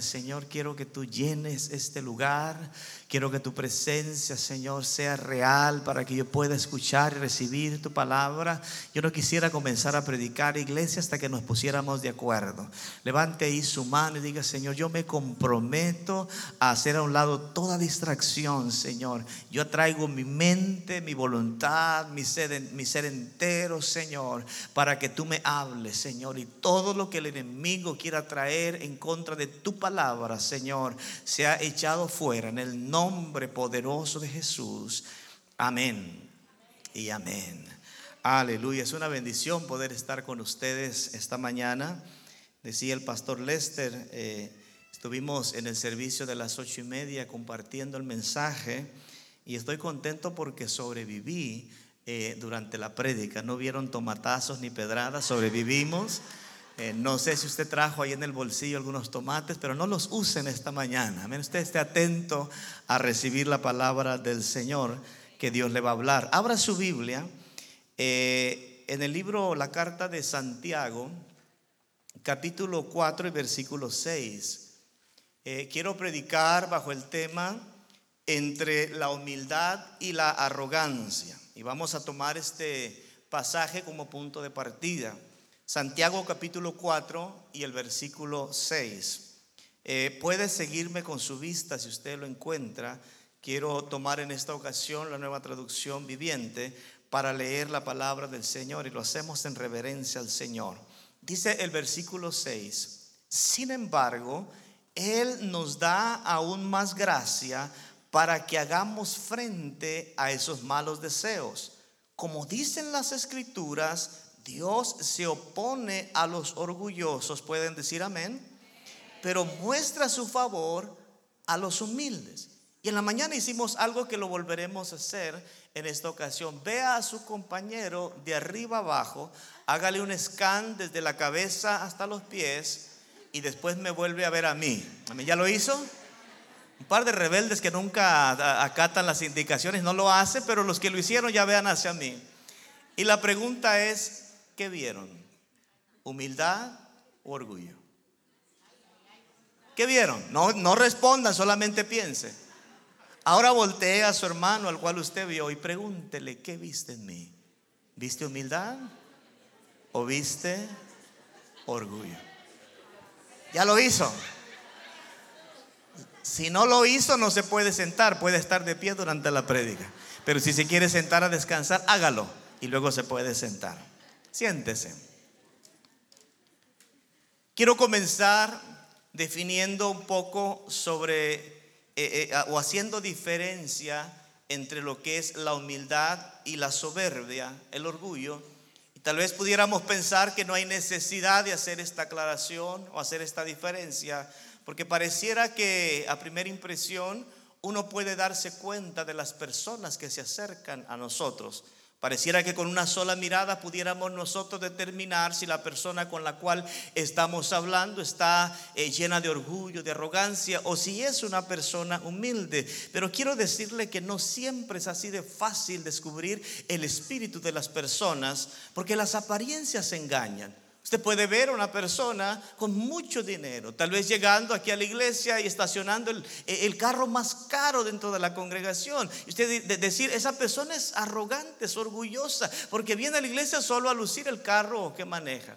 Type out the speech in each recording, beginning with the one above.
Señor, quiero que tú llenes este lugar. Quiero que tu presencia, Señor, sea real para que yo pueda escuchar y recibir tu palabra. Yo no quisiera comenzar a predicar iglesia hasta que nos pusiéramos de acuerdo. Levante ahí su mano y diga, Señor, yo me comprometo a hacer a un lado toda distracción, Señor. Yo traigo mi mente, mi voluntad, mi ser, mi ser entero, Señor, para que tú me hables, Señor. Y todo lo que el enemigo quiera traer en contra de tu palabra, Señor, sea echado fuera en el nombre poderoso de Jesús. Amén y amén. Aleluya. Es una bendición poder estar con ustedes esta mañana. Decía el pastor Lester, eh, estuvimos en el servicio de las ocho y media compartiendo el mensaje y estoy contento porque sobreviví eh, durante la prédica. No vieron tomatazos ni pedradas, sobrevivimos. Eh, no sé si usted trajo ahí en el bolsillo algunos tomates, pero no los usen esta mañana. Usted esté atento a recibir la palabra del Señor que Dios le va a hablar. Abra su Biblia eh, en el libro, la carta de Santiago, capítulo 4 y versículo 6. Eh, quiero predicar bajo el tema entre la humildad y la arrogancia. Y vamos a tomar este pasaje como punto de partida. Santiago capítulo 4 y el versículo 6. Eh, puede seguirme con su vista si usted lo encuentra. Quiero tomar en esta ocasión la nueva traducción viviente para leer la palabra del Señor y lo hacemos en reverencia al Señor. Dice el versículo 6, sin embargo, Él nos da aún más gracia para que hagamos frente a esos malos deseos. Como dicen las escrituras, Dios se opone a los orgullosos, pueden decir amén, pero muestra su favor a los humildes. Y en la mañana hicimos algo que lo volveremos a hacer en esta ocasión. Vea a su compañero de arriba abajo, hágale un scan desde la cabeza hasta los pies y después me vuelve a ver a mí. ¿Ya lo hizo? Un par de rebeldes que nunca acatan las indicaciones no lo hace, pero los que lo hicieron ya vean hacia mí. Y la pregunta es, ¿qué vieron? ¿Humildad o orgullo? ¿Qué vieron? No, no respondan, solamente piense. Ahora voltee a su hermano al cual usted vio y pregúntele, ¿qué viste en mí? ¿Viste humildad o viste orgullo? Ya lo hizo. Si no lo hizo, no se puede sentar, puede estar de pie durante la prédica. Pero si se quiere sentar a descansar, hágalo y luego se puede sentar. Siéntese. Quiero comenzar definiendo un poco sobre eh, eh, o haciendo diferencia entre lo que es la humildad y la soberbia, el orgullo. Y tal vez pudiéramos pensar que no hay necesidad de hacer esta aclaración o hacer esta diferencia, porque pareciera que a primera impresión uno puede darse cuenta de las personas que se acercan a nosotros. Pareciera que con una sola mirada pudiéramos nosotros determinar si la persona con la cual estamos hablando está eh, llena de orgullo, de arrogancia o si es una persona humilde. Pero quiero decirle que no siempre es así de fácil descubrir el espíritu de las personas porque las apariencias engañan. Usted puede ver a una persona con mucho dinero, tal vez llegando aquí a la iglesia y estacionando el, carro más caro dentro de la congregación. Y usted decir, esa persona es arrogante, es orgullosa, porque viene a la iglesia solo a lucir el carro que maneja.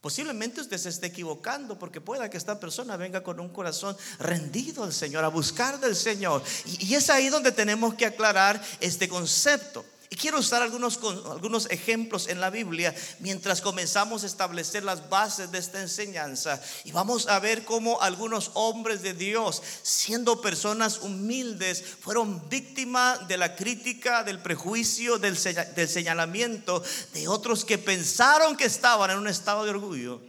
Posiblemente usted se esté equivocando porque pueda que esta persona venga con un corazón rendido al Señor, a buscar del Señor. y es ahí donde tenemos que aclarar este concepto. Y quiero usar algunos, algunos ejemplos en la Biblia mientras comenzamos a establecer las bases de esta enseñanza. Y vamos a ver cómo algunos hombres de Dios, siendo personas humildes, fueron víctimas de la crítica, del prejuicio, del, del señalamiento de otros que pensaron que estaban en un estado de orgullo,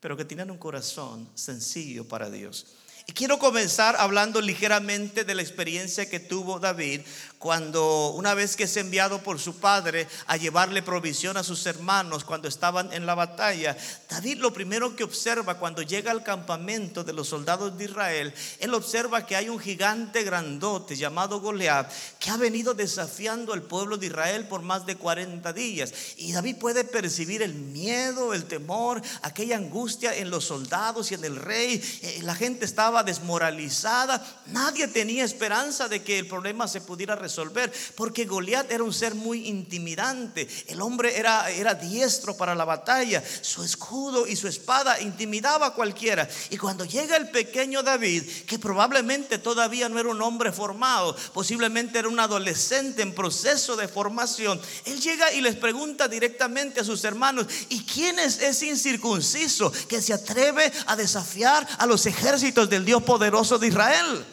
pero que tenían un corazón sencillo para Dios. Y quiero comenzar hablando ligeramente de la experiencia que tuvo David cuando una vez que es enviado por su padre a llevarle provisión a sus hermanos cuando estaban en la batalla, David lo primero que observa cuando llega al campamento de los soldados de Israel, él observa que hay un gigante grandote llamado Goliat que ha venido desafiando al pueblo de Israel por más de 40 días. Y David puede percibir el miedo, el temor, aquella angustia en los soldados y en el rey. Eh, la gente estaba desmoralizada, nadie tenía esperanza de que el problema se pudiera resolver resolver, porque Goliat era un ser muy intimidante. El hombre era, era diestro para la batalla, su escudo y su espada intimidaba a cualquiera. Y cuando llega el pequeño David, que probablemente todavía no era un hombre formado, posiblemente era un adolescente en proceso de formación, él llega y les pregunta directamente a sus hermanos, ¿y quién es ese incircunciso que se atreve a desafiar a los ejércitos del Dios poderoso de Israel?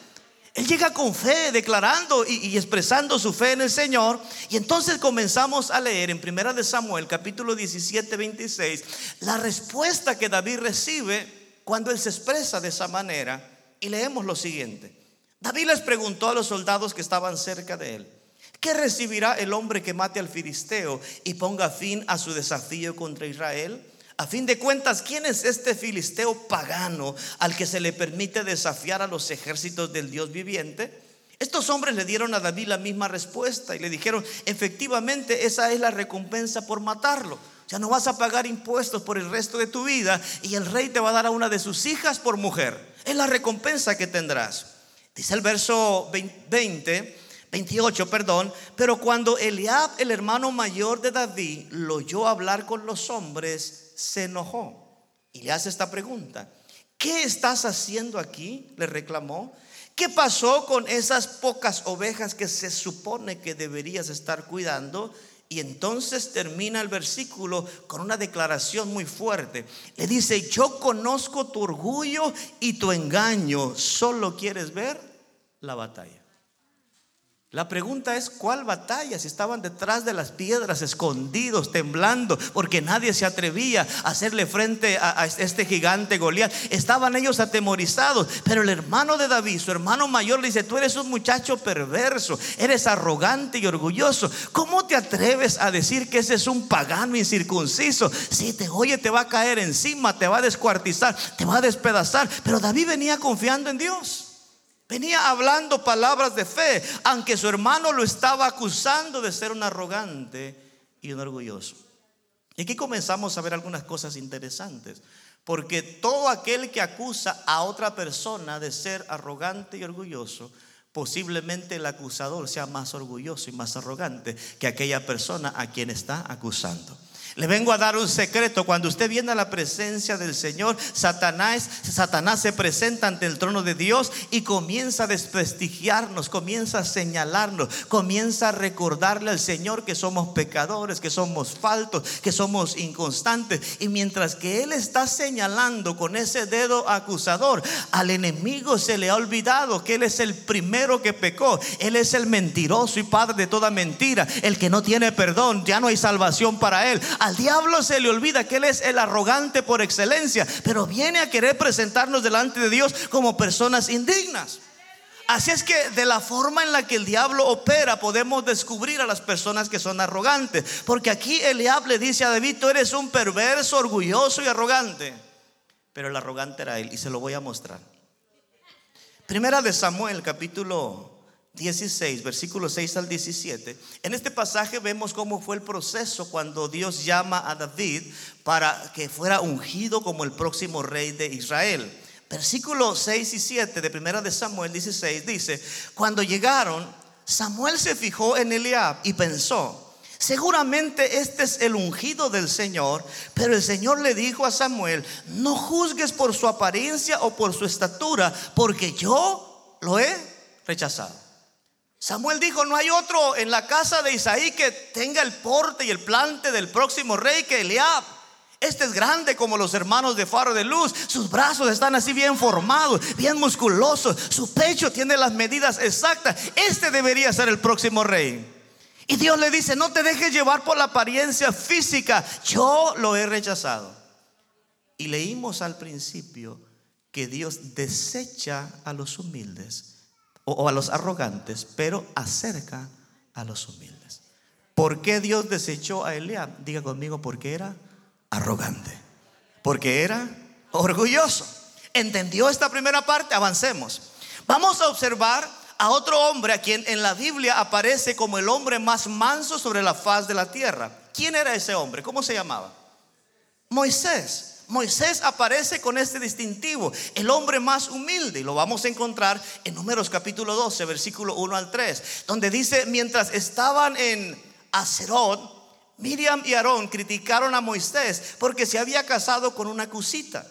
Él llega con fe, declarando y, expresando su fe en el Señor. Y entonces comenzamos a leer en Primera de Samuel, capítulo 17, 26, la respuesta que David recibe cuando él se expresa de esa manera. Y leemos lo siguiente. David les preguntó a los soldados que estaban cerca de él, ¿qué recibirá el hombre que mate al filisteo y ponga fin a su desafío contra Israel? A fin de cuentas, ¿quién es este filisteo pagano al que se le permite desafiar a los ejércitos del Dios viviente? Estos hombres le dieron a David la misma respuesta y le dijeron, efectivamente, esa es la recompensa por matarlo. Ya no vas a pagar impuestos por el resto de tu vida y el rey te va a dar a una de sus hijas por mujer. Es la recompensa que tendrás. Dice el verso 20, 28, perdón, pero cuando Eliab, el hermano mayor de David, lo oyó hablar con los hombres, se enojó y le hace esta pregunta. ¿Qué estás haciendo aquí? Le reclamó. ¿Qué pasó con esas pocas ovejas que se supone que deberías estar cuidando? Y entonces termina el versículo con una declaración muy fuerte. Le dice, yo conozco tu orgullo y tu engaño, solo quieres ver la batalla. La pregunta es, ¿cuál batalla? Si estaban detrás de las piedras, escondidos, temblando, porque nadie se atrevía a hacerle frente a, este gigante Goliat. Estaban ellos atemorizados, pero el hermano de David, su hermano mayor, le dice, tú eres un muchacho perverso, eres arrogante y orgulloso. ¿Cómo te atreves a decir que ese es un pagano incircunciso? Si te oye, te va a caer encima, te va a descuartizar, te va a despedazar. Pero David venía confiando en Dios. Venía hablando palabras de fe, aunque su hermano lo estaba acusando de ser un arrogante y un orgulloso. Y aquí comenzamos a ver algunas cosas interesantes, porque todo aquel que acusa a otra persona de ser arrogante y orgulloso, posiblemente el acusador sea más orgulloso y más arrogante que aquella persona a quien está acusando. Le vengo a dar un secreto. Cuando usted viene a la presencia del Señor, Satanás, Satanás se presenta ante el trono de Dios y comienza a desprestigiarnos, comienza a señalarnos, comienza a recordarle al Señor que somos pecadores, que somos faltos, que somos inconstantes. Y mientras que Él está señalando con ese dedo acusador, al enemigo se le ha olvidado que Él es el primero que pecó. Él es el mentiroso y padre de toda mentira, el que no tiene perdón, ya no hay salvación para Él. Al diablo se le olvida que Él es el arrogante por excelencia, pero viene a querer presentarnos delante de Dios como personas indignas. Así es que de la forma en la que el diablo opera podemos descubrir a las personas que son arrogantes. Porque aquí Eliab le dice a David, tú eres un perverso, orgulloso y arrogante. Pero el arrogante era él y se lo voy a mostrar. Primera de Samuel capítulo 16, versículos 6 al 17. En este pasaje vemos cómo fue el proceso cuando Dios llama a David para que fuera ungido como el próximo rey de Israel. Versículos 6 y 7 de primera de Samuel 16 dice, cuando llegaron, Samuel se fijó en Eliab y pensó, Seguramente este es el ungido del Señor, pero el Señor le dijo a Samuel, no juzgues por su apariencia o por su estatura, porque yo lo he rechazado. Samuel dijo, no hay otro en la casa de Isaí que tenga el porte y el plante del próximo rey que Eliab. Este es grande como los hermanos de Faro de Luz. Sus brazos están así bien formados, bien musculosos. Su pecho tiene las medidas exactas. Este debería ser el próximo rey. Y Dios le dice, no te dejes llevar por la apariencia física. Yo lo he rechazado. Y leímos al principio que Dios desecha a los humildes o, a los arrogantes, pero acerca a los humildes. ¿Por qué Dios desechó a Eliab? Diga conmigo, porque era arrogante. Porque era orgulloso. ¿Entendió esta primera parte? Avancemos. Vamos a observar a otro hombre a quien en la Biblia aparece como el hombre más manso sobre la faz de la tierra. ¿Quién era ese hombre? ¿Cómo se llamaba? Moisés. Moisés aparece con este distintivo, el hombre más humilde, y lo vamos a encontrar en Números capítulo 12, versículo 1 al 3, donde dice, mientras estaban en Acerot, Miriam y Aarón criticaron a Moisés porque se había casado con una cusita.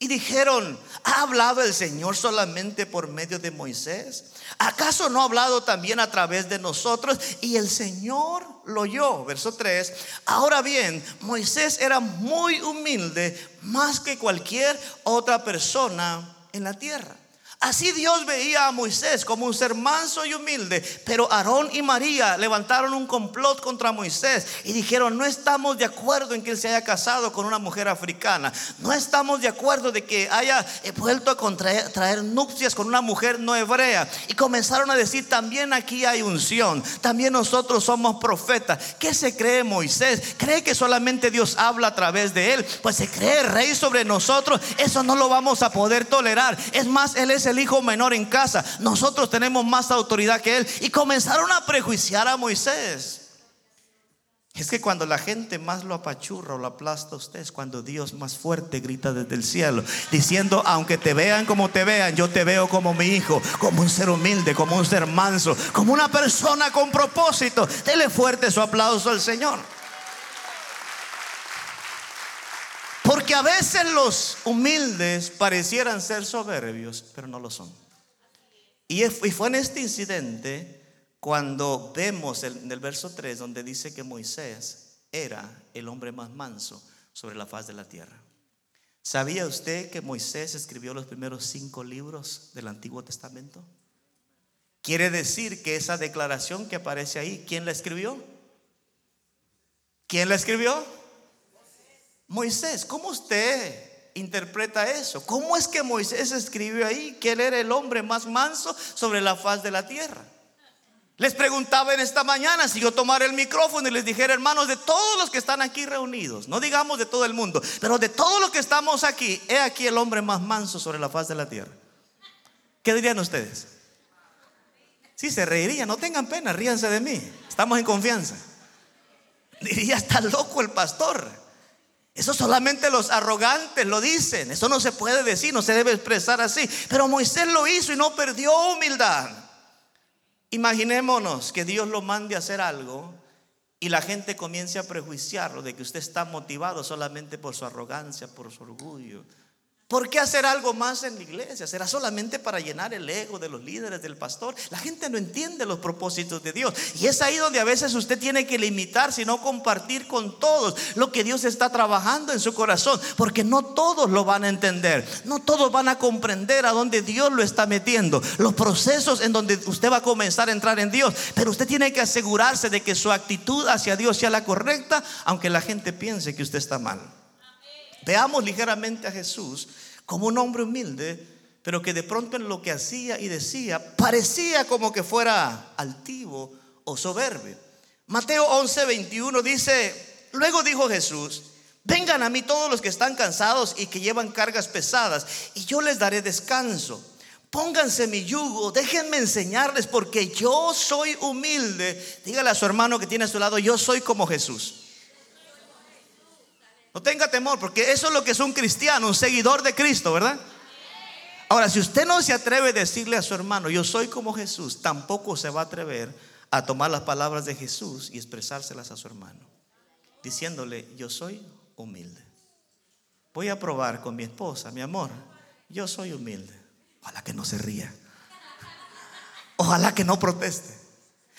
Y dijeron, ¿ha hablado el Señor solamente por medio de Moisés? ¿Acaso no ha hablado también a través de nosotros? Y el Señor lo oyó. Verso 3. Ahora bien, Moisés era muy humilde más que cualquier otra persona en la tierra. Así Dios veía a Moisés como un ser manso y humilde, pero Aarón y María levantaron un complot contra Moisés y dijeron, no estamos de acuerdo en que él se haya casado con una mujer africana, no estamos de acuerdo de que haya eh, vuelto a contraer, traer nupcias con una mujer no hebrea. Y comenzaron a decir, también aquí hay unción, también nosotros somos profetas. ¿Qué se cree Moisés? ¿Cree que solamente Dios habla a través de él? Pues se cree rey sobre nosotros, eso no lo vamos a poder tolerar. Es más, él es el hijo menor en casa. Nosotros tenemos más autoridad que él. Y comenzaron a prejuiciar a Moisés. Es que cuando la gente más lo apachurra o lo aplasta a usted es cuando Dios más fuerte grita desde el cielo, diciendo, aunque te vean como te vean, yo te veo como mi hijo, como un ser humilde, como un ser manso, como una persona con propósito. Dele fuerte su aplauso al Señor. Porque a veces los humildes parecieran ser soberbios, pero no lo son. Y fue en este incidente cuando vemos en el verso 3 donde dice que Moisés era el hombre más manso sobre la faz de la tierra. ¿Sabía usted que Moisés escribió los primeros cinco libros del Antiguo Testamento? Quiere decir que esa declaración que aparece ahí, ¿quién la escribió? ¿Quién la escribió? Moisés, ¿cómo usted interpreta eso? ¿Cómo es que Moisés escribió ahí que él era el hombre más manso sobre la faz de la tierra? Les preguntaba en esta mañana si yo tomara el micrófono y les dijera, hermanos, de todos los que están aquí reunidos, no digamos de todo el mundo, pero de todos los que estamos aquí, he aquí el hombre más manso sobre la faz de la tierra. ¿Qué dirían ustedes? Sí, se reirían, no tengan pena, ríanse de mí, estamos en confianza. Diría, está loco el pastor. Eso solamente los arrogantes lo dicen. Eso no se puede decir, no se debe expresar así. Pero Moisés lo hizo y no perdió humildad. Imaginémonos que Dios lo mande a hacer algo y la gente comience a prejuiciarlo de que usted está motivado solamente por su arrogancia, por su orgullo, ¿Por qué hacer algo más en la iglesia? ¿Será solamente para llenar el ego de los líderes, del pastor? La gente no entiende los propósitos de Dios. Y es ahí donde a veces usted tiene que limitarse y no compartir con todos lo que Dios está trabajando en su corazón. Porque no todos lo van a entender. No todos van a comprender a dónde Dios lo está metiendo. Los procesos en donde usted va a comenzar a entrar en Dios. Pero usted tiene que asegurarse de que su actitud hacia Dios sea la correcta, aunque la gente piense que usted está mal. Veamos ligeramente a Jesús como un hombre humilde, pero que de pronto en lo que hacía y decía parecía como que fuera altivo o soberbio. Mateo 11, 21 dice, luego dijo Jesús, vengan a mí todos los que están cansados y que llevan cargas pesadas, y yo les daré descanso. Pónganse mi yugo, déjenme enseñarles porque yo soy humilde. Dígale a su hermano que tiene a su lado, yo soy como Jesús. No tenga temor, porque eso es lo que es un cristiano, un seguidor de Cristo, ¿verdad? Ahora, si usted no se atreve a decirle a su hermano, yo soy como Jesús, tampoco se va a atrever a tomar las palabras de Jesús y expresárselas a su hermano, diciéndole, yo soy humilde. Voy a probar con mi esposa, mi amor, yo soy humilde. Ojalá que no se ría. Ojalá que no proteste.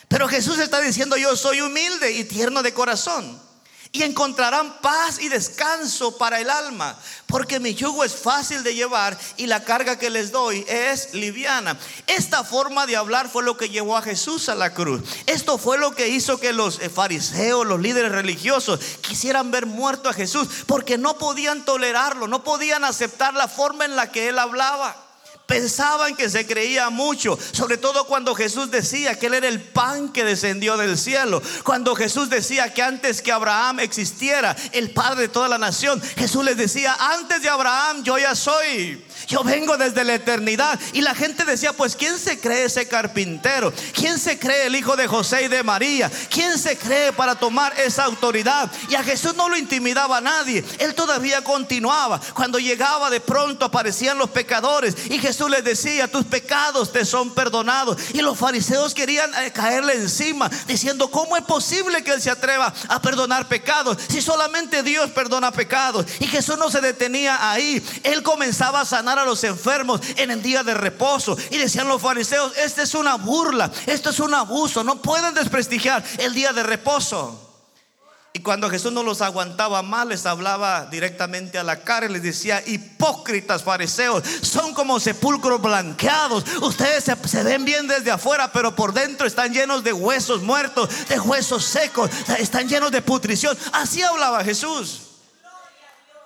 Pero Jesús está diciendo, yo soy humilde y tierno de corazón. Y encontrarán paz y descanso para el alma, porque mi yugo es fácil de llevar y la carga que les doy es liviana. Esta forma de hablar fue lo que llevó a Jesús a la cruz. Esto fue lo que hizo que los fariseos, los líderes religiosos, quisieran ver muerto a Jesús, porque no podían tolerarlo, no podían aceptar la forma en la que él hablaba pensaban que se creía mucho, sobre todo cuando Jesús decía que Él era el pan que descendió del cielo, cuando Jesús decía que antes que Abraham existiera, el Padre de toda la nación, Jesús les decía, antes de Abraham yo ya soy. Yo vengo desde la eternidad. Y la gente decía, pues ¿quién se cree ese carpintero? ¿Quién se cree el hijo de José y de María? ¿Quién se cree para tomar esa autoridad? Y a Jesús no lo intimidaba a nadie. Él todavía continuaba. Cuando llegaba de pronto aparecían los pecadores y Jesús les decía, tus pecados te son perdonados. Y los fariseos querían eh, caerle encima diciendo, ¿cómo es posible que él se atreva a perdonar pecados si solamente Dios perdona pecados? Y Jesús no se detenía ahí. Él comenzaba a sanar a los enfermos en el día de reposo. Y decían los fariseos, esta es una burla, esto es un abuso, no pueden desprestigiar el día de reposo. Y cuando Jesús no los aguantaba más, les hablaba directamente a la cara y les decía, hipócritas fariseos, son como sepulcros blanqueados. Ustedes se, se, ven bien desde afuera, pero por dentro están llenos de huesos muertos, de huesos secos, están llenos de putrición. Así hablaba Jesús.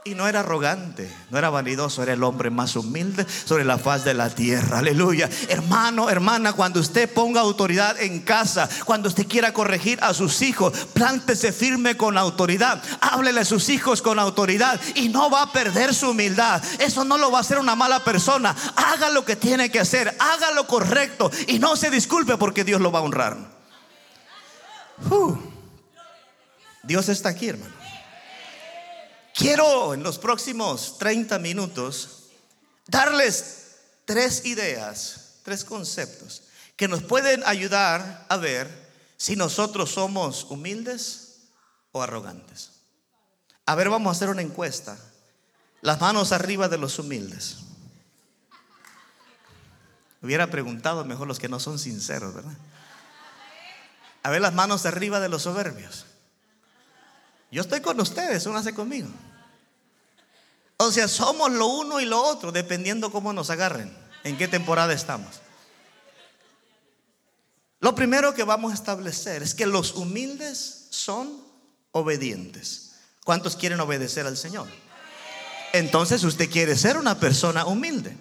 Y no era arrogante, no era vanidoso, era el hombre más humilde sobre la faz de la tierra. Aleluya. Hermano, hermana, cuando usted ponga autoridad en casa, cuando usted quiera corregir a sus hijos, plántese firme con autoridad. Háblele a sus hijos con autoridad y no va a perder su humildad. Eso no lo va a hacer una mala persona. Haga lo que tiene que hacer, haga lo correcto y no se disculpe porque Dios lo va a honrar. Uh. Dios está aquí, hermano. Quiero en los próximos 30 minutos darles tres ideas, tres conceptos que nos pueden ayudar a ver si nosotros somos humildes o arrogantes. A ver, vamos a hacer una encuesta. Las manos arriba de los humildes. Hubiera preguntado mejor los que no son sinceros, ¿verdad? A ver las manos arriba de los soberbios. Yo estoy con ustedes, únase conmigo. O sea, somos lo uno y lo otro, dependiendo cómo nos agarren, en qué temporada estamos. Lo primero que vamos a establecer es que los humildes son obedientes. ¿Cuántos quieren obedecer al Señor? Entonces usted quiere ser una persona humilde.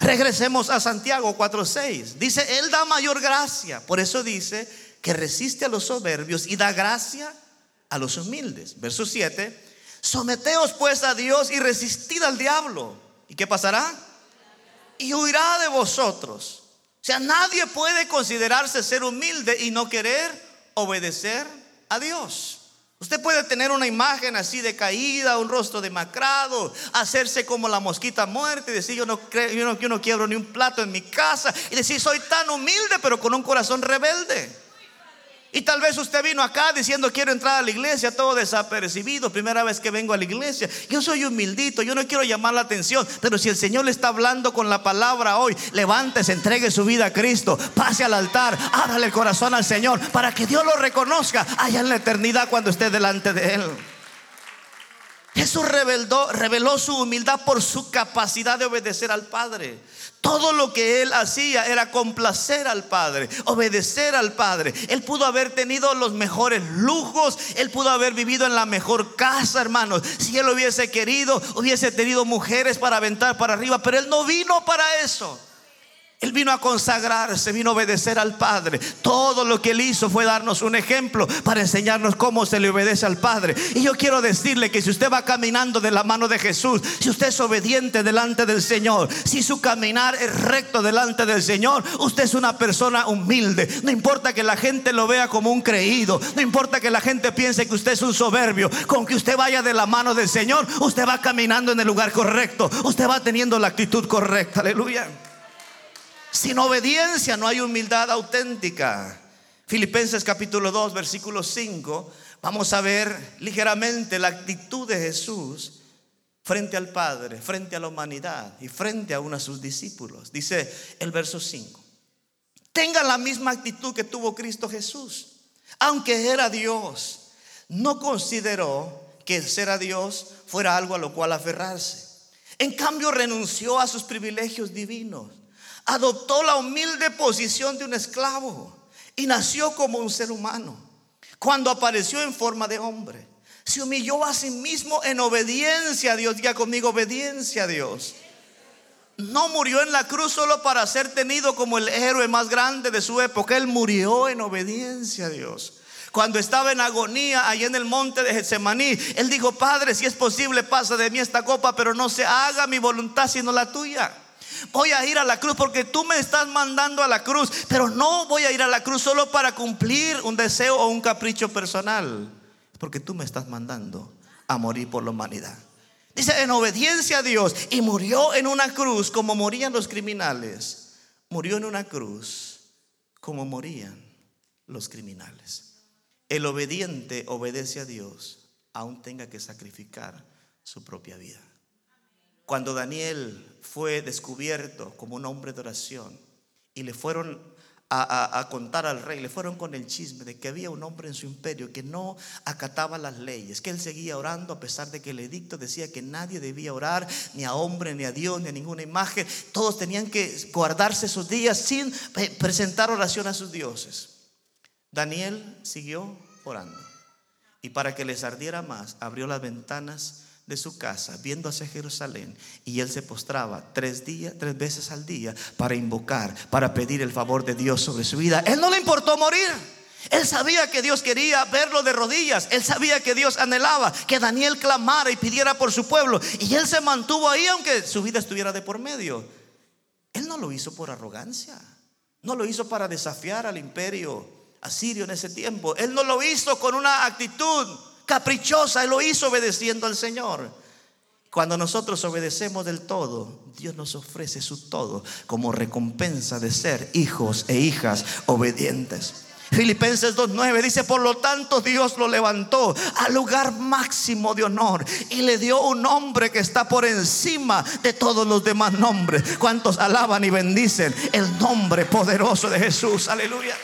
Regresemos a Santiago 4:6. Dice, Él da mayor gracia. Por eso dice que resiste a los soberbios y da gracia a los humildes. Verso 7, someteos pues a Dios y resistid al diablo. ¿Y qué pasará? Y huirá de vosotros. O sea, nadie puede considerarse ser humilde y no querer obedecer a Dios. Usted puede tener una imagen así de caída, un rostro demacrado, hacerse como la mosquita muerta y decir yo no, yo no, yo no quiebro ni un plato en mi casa y decir soy tan humilde pero con un corazón rebelde. Y tal vez usted vino acá diciendo quiero entrar a la iglesia, todo desapercibido, primera vez que vengo a la iglesia. Yo soy humildito, yo no quiero llamar la atención, pero si el Señor le está hablando con la palabra hoy, levántese, entregue su vida a Cristo, pase al altar, ábrale el corazón al Señor para que Dios lo reconozca allá en la eternidad cuando esté delante de Él. Jesús reveló, su humildad por su capacidad de obedecer al Padre. Todo lo que él hacía era complacer al Padre, obedecer al Padre. Él pudo haber tenido los mejores lujos, él pudo haber vivido en la mejor casa, hermanos. Si él hubiese querido, hubiese tenido mujeres para aventar para arriba, pero él no vino para eso. Él vino a consagrarse, vino a obedecer al Padre. Todo lo que él hizo fue darnos un ejemplo para enseñarnos cómo se le obedece al Padre. Y yo quiero decirle que si usted va caminando de la mano de Jesús, si usted es obediente delante del Señor, si su caminar es recto delante del Señor, usted es una persona humilde. No importa que la gente lo vea como un creído, no importa que la gente piense que usted es un soberbio, con que usted vaya de la mano del Señor, usted va caminando en el lugar correcto, usted va teniendo la actitud correcta. Aleluya. Sin obediencia no hay humildad auténtica. Filipenses capítulo 2, versículo 5. Vamos a ver ligeramente la actitud de Jesús frente al Padre, frente a la humanidad y frente a uno de sus discípulos. Dice el verso 5. Tenga la misma actitud que tuvo Cristo Jesús. Aunque era Dios, no consideró que ser a Dios fuera algo a lo cual aferrarse. En cambio, renunció a sus privilegios divinos. Adoptó la humilde posición de un esclavo y nació como un ser humano. Cuando apareció en forma de hombre, se humilló a sí mismo en obediencia a Dios. Diga conmigo, obediencia a Dios. No murió en la cruz solo para ser tenido como el héroe más grande de su época. Él murió en obediencia a Dios. Cuando estaba en agonía allá en el monte de Getsemaní, él dijo, Padre, si es posible, pasa de mí esta copa, pero no se haga mi voluntad sino la tuya. Voy a ir a la cruz porque tú me estás mandando a la cruz, pero no voy a ir a la cruz solo para cumplir un deseo o un capricho personal, porque tú me estás mandando a morir por la humanidad. Dice, en obediencia a Dios, y murió en una cruz como morían los criminales. Murió en una cruz como morían los criminales. El obediente obedece a Dios, aún tenga que sacrificar su propia vida. Cuando Daniel fue descubierto como un hombre de oración y le fueron a, contar al rey, le fueron con el chisme de que había un hombre en su imperio que no acataba las leyes, que él seguía orando a pesar de que el edicto decía que nadie debía orar, ni a hombre, ni a Dios, ni a ninguna imagen. Todos tenían que guardarse sus días sin presentar oración a sus dioses. Daniel siguió orando. Y para que les ardiera más, abrió las ventanas de su casa, viendo hacia Jerusalén, y él se postraba tres días, tres veces al día para invocar, para pedir el favor de Dios sobre su vida. Él no le importó morir. Él sabía que Dios quería verlo de rodillas. Él sabía que Dios anhelaba que Daniel clamara y pidiera por su pueblo. Y él se mantuvo ahí aunque su vida estuviera de por medio. Él no lo hizo por arrogancia. No lo hizo para desafiar al imperio asirio en ese tiempo. Él no lo hizo con una actitud caprichosa, él lo hizo obedeciendo al Señor. Cuando nosotros obedecemos del todo, Dios nos ofrece su todo como recompensa de ser hijos e hijas obedientes. Filipenses 2.9 dice, por lo tanto Dios lo levantó al lugar máximo de honor y le dio un nombre que está por encima de todos los demás nombres. ¿Cuántos alaban y bendicen el nombre poderoso de Jesús? Aleluya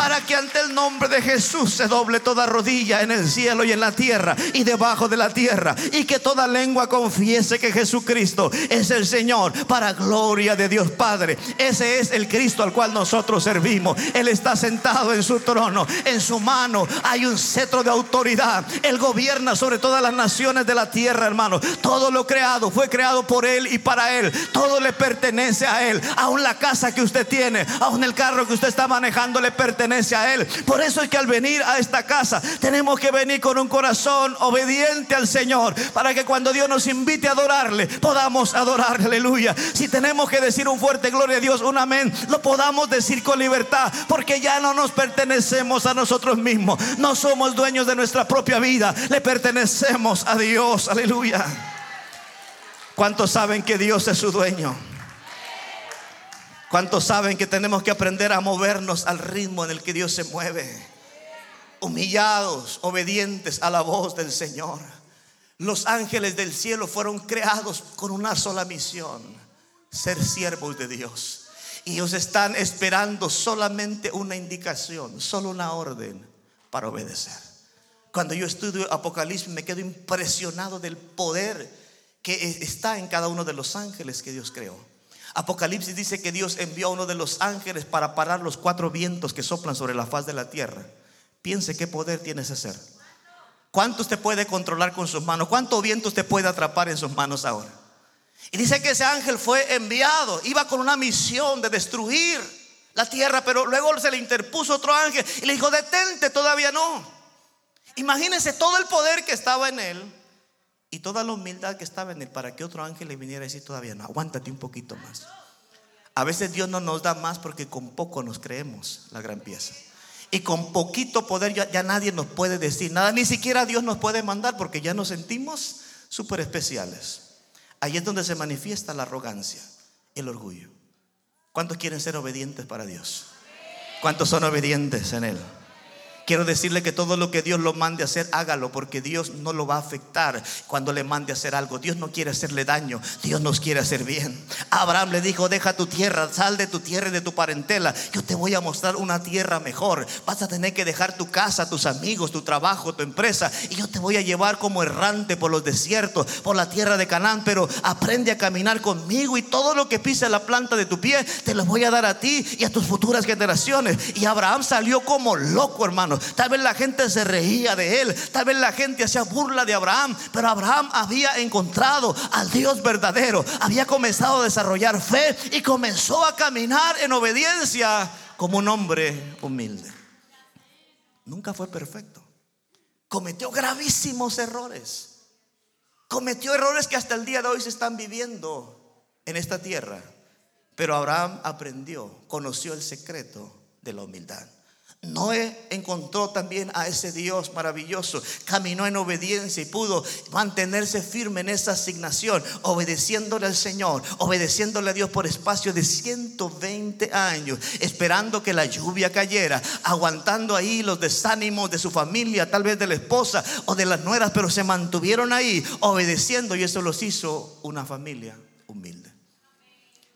para que ante el nombre de Jesús se doble toda rodilla en el cielo y en la tierra y debajo de la tierra y que toda lengua confiese que Jesucristo es el Señor para gloria de Dios Padre. Ese es el Cristo al cual nosotros servimos. Él está sentado en su trono, en su mano hay un cetro de autoridad. Él gobierna sobre todas las naciones de la tierra, hermano. Todo lo creado fue creado por Él y para Él. Todo le pertenece a Él. Aún la casa que usted tiene, aún el carro que usted está manejando le pertenece a Él. Por eso es que al venir a esta casa tenemos que venir con un corazón obediente al Señor para que cuando Dios nos invite a adorarle podamos adorarle. Aleluya. Si tenemos que decir un fuerte gloria a Dios, un amén, lo podamos decir con libertad porque ya no nos pertenecemos a nosotros mismos. No somos dueños de nuestra propia vida. Le pertenecemos a Dios. Aleluya. ¿Cuántos saben que Dios es su dueño? ¿Cuántos saben que tenemos que aprender a movernos al ritmo en el que Dios se mueve? Humillados, obedientes a la voz del Señor. Los ángeles del cielo fueron creados con una sola misión, ser siervos de Dios. Y ellos están esperando solamente una indicación, solo una orden para obedecer. Cuando yo estudio Apocalipsis me quedo impresionado del poder que está en cada uno de los ángeles que Dios creó. Apocalipsis dice que Dios envió a uno de los ángeles para parar los cuatro vientos que soplan sobre la faz de la tierra. Piense qué poder tiene ese ser. ¿Cuánto usted puede controlar con sus manos? ¿Cuánto viento usted puede atrapar en sus manos ahora? Y dice que ese ángel fue enviado, iba con una misión de destruir la tierra, pero luego se le interpuso otro ángel y le dijo, detente, todavía no. Imagínense todo el poder que estaba en él y toda la humildad que estaba en él para que otro ángel le viniera a decir todavía no, aguántate un poquito más. A veces Dios no nos da más porque con poco nos creemos la gran pieza. Y con poquito poder ya, nadie nos puede decir nada, ni siquiera Dios nos puede mandar porque ya nos sentimos súper especiales. Ahí es donde se manifiesta la arrogancia, el orgullo. ¿Cuántos quieren ser obedientes para Dios? ¿Cuántos son obedientes en Él? Quiero decirle que todo lo que Dios lo mande a hacer, hágalo, porque Dios no lo va a afectar cuando le mande a hacer algo. Dios no quiere hacerle daño, Dios nos quiere hacer bien. Abraham le dijo, deja tu tierra, sal de tu tierra y de tu parentela. Yo te voy a mostrar una tierra mejor. Vas a tener que dejar tu casa, tus amigos, tu trabajo, tu empresa. Y yo te voy a llevar como errante por los desiertos, por la tierra de Canaán. Pero aprende a caminar conmigo y todo lo que pise la planta de tu pie, te lo voy a dar a ti y a tus futuras generaciones. Y Abraham salió como loco, hermano. Tal vez la gente se reía de él. Tal vez la gente hacía burla de Abraham. Pero Abraham había encontrado al Dios verdadero. Había comenzado a desarrollar fe y comenzó a caminar en obediencia como un hombre humilde. Nunca fue perfecto. Cometió gravísimos errores. Cometió errores que hasta el día de hoy se están viviendo en esta tierra. Pero Abraham aprendió, conoció el secreto de la humildad. Noé encontró también a ese Dios maravilloso, caminó en obediencia y pudo mantenerse firme en esa asignación, obedeciéndole al Señor, obedeciéndole a Dios por espacio de 120 años, esperando que la lluvia cayera, aguantando ahí los desánimos de su familia, tal vez de la esposa o de las nueras, pero se mantuvieron ahí obedeciendo y eso los hizo una familia humilde.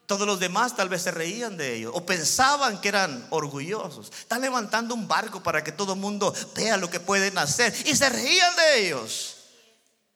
Todos los demás tal vez se reían de ellos o pensaban que eran orgullosos. Están levantando un barco para que todo el mundo vea lo que pueden hacer y se reían de ellos.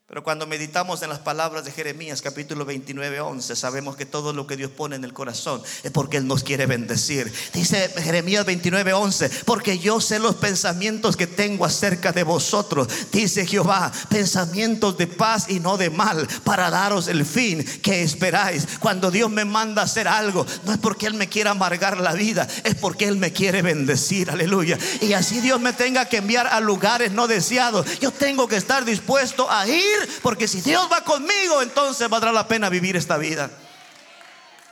Pero cuando meditamos en las palabras de Jeremías capítulo 29, 11, sabemos que todo lo que Dios pone en el corazón es porque Él nos quiere bendecir. Dice Jeremías 29, 11, porque yo sé los pensamientos que tengo acerca de vosotros, dice Jehová, pensamientos de paz y no de mal, para daros el fin que esperáis. Cuando Dios me manda a hacer algo, no es porque Él me quiera amargar la vida, es porque Él me quiere bendecir, aleluya. Y así Dios me tenga que enviar a lugares no deseados, yo tengo que estar dispuesto a ir porque si Dios va conmigo, entonces valdrá la pena vivir esta vida.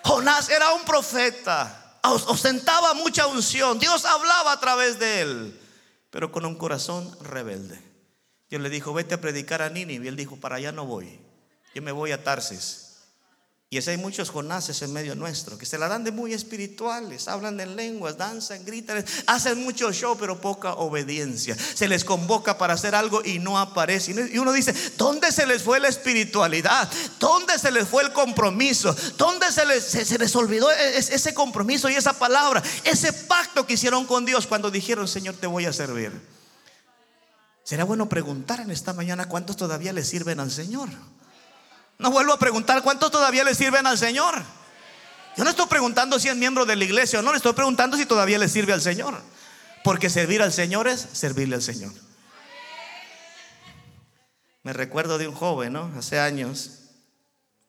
Jonás era un profeta, ostentaba mucha unción, Dios hablaba a través de él, pero con un corazón rebelde. Dios le dijo, vete a predicar a Nínive, y él dijo, para allá no voy, yo me voy a Tarsis. Y así hay muchos Jonases en medio nuestro que se la dan de muy espirituales, hablan en lenguas, danzan, gritan, hacen mucho show, pero poca obediencia. Se les convoca para hacer algo y no aparece. Y uno dice, ¿dónde se les fue la espiritualidad? ¿Dónde se les fue el compromiso? ¿Dónde se les, se les olvidó e, ese compromiso y esa palabra, ese pacto que hicieron con Dios cuando dijeron, Señor, te voy a servir? Será bueno preguntar en esta mañana cuántos todavía le sirven al Señor. No vuelvo a preguntar cuántos todavía le sirven al Señor. Yo no estoy preguntando si es miembro de la iglesia o no, le estoy preguntando si todavía le sirve al Señor. Porque servir al Señor es servirle al Señor. Me recuerdo de un joven, ¿no? Hace años,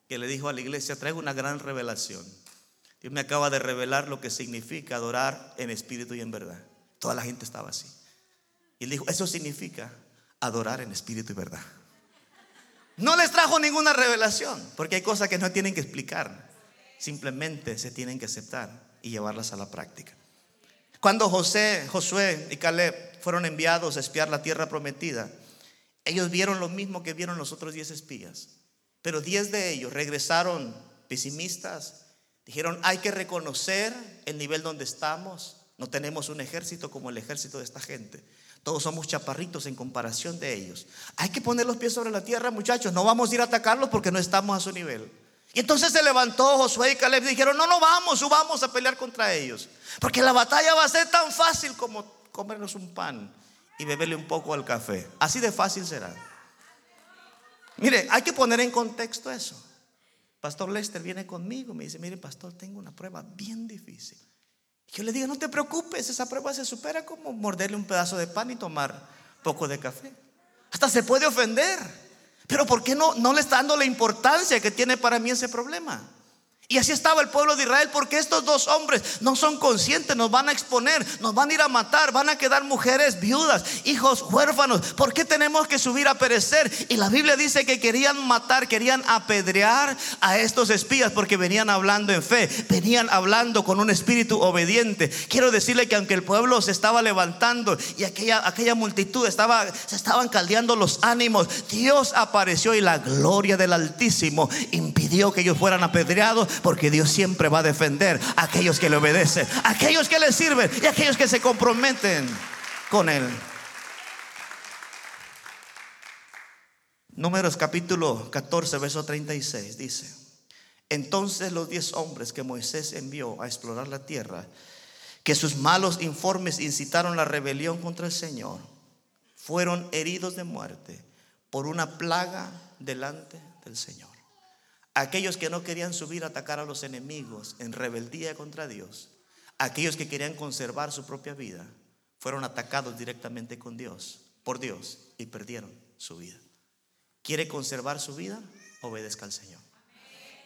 que le dijo a la iglesia, traigo una gran revelación. Dios me acaba de revelar lo que significa adorar en espíritu y en verdad. Toda la gente estaba así. Y él dijo, eso significa adorar en espíritu y verdad. No les trajo ninguna revelación, porque hay cosas que no tienen que explicar. Simplemente se tienen que aceptar y llevarlas a la práctica. Cuando José, Josué y Caleb fueron enviados a espiar la tierra prometida, ellos vieron lo mismo que vieron los otros diez espías. Pero diez de ellos regresaron pesimistas. Dijeron, hay que reconocer el nivel donde estamos. No tenemos un ejército como el ejército de esta gente. Todos somos chaparritos en comparación de ellos. Hay que poner los pies sobre la tierra, muchachos. No vamos a ir a atacarlos porque no estamos a su nivel. Y entonces se levantó Josué y Caleb y dijeron, no, no vamos, subamos a pelear contra ellos. Porque la batalla va a ser tan fácil como comernos un pan y beberle un poco al café. Así de fácil será. Mire, hay que poner en contexto eso. Pastor Lester viene conmigo, me dice, mire, pastor, tengo una prueba bien difícil. Yo le digo, no te preocupes, esa prueba se supera como morderle un pedazo de pan y tomar poco de café. Hasta se puede ofender. Pero ¿por qué no, no le está dando la importancia que tiene para mí ese problema? Y así estaba el pueblo de Israel porque estos dos hombres no son conscientes, nos van a exponer, nos van a ir a matar, van a quedar mujeres viudas, hijos huérfanos. ¿Por qué tenemos que subir a perecer? Y la Biblia dice que querían matar, querían apedrear a estos espías porque venían hablando en fe, venían hablando con un espíritu obediente. Quiero decirle que aunque el pueblo se estaba levantando y aquella, aquella multitud estaba, se estaban caldeando los ánimos, Dios apareció y la gloria del Altísimo impidió que ellos fueran apedreados porque Dios siempre va a defender a aquellos que le obedecen, a aquellos que le sirven y a aquellos que se comprometen con Él. Números capítulo 14, verso 36 dice, entonces los diez hombres que Moisés envió a explorar la tierra, que sus malos informes incitaron la rebelión contra el Señor, fueron heridos de muerte por una plaga delante del Señor. Aquellos que no querían subir a atacar a los enemigos en rebeldía contra Dios, aquellos que querían conservar su propia vida, fueron atacados directamente con Dios, por Dios, y perdieron su vida quiere conservar su vida, obedezca al Señor.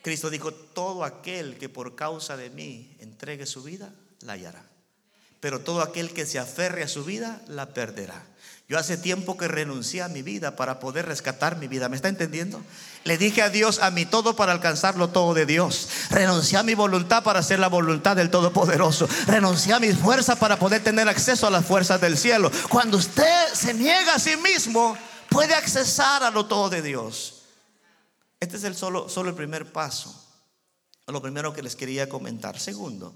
Cristo dijo, todo aquel que por causa de mí entregue su vida, la hallará. Pero todo aquel que se aferre a su vida, la perderá. Yo hace tiempo que renuncié a mi vida para poder rescatar mi vida. ¿Me está entendiendo? Le dije a Dios a mi todo para alcanzarlo todo de Dios. Renuncié a mi voluntad para hacer la voluntad del Todopoderoso. Renuncié a mis fuerzas para poder tener acceso a las fuerzas del cielo. Cuando usted se niega a sí mismo, puede accesar a lo todo de Dios. Este es el solo, solo el primer paso. Lo primero que les quería comentar. Segundo,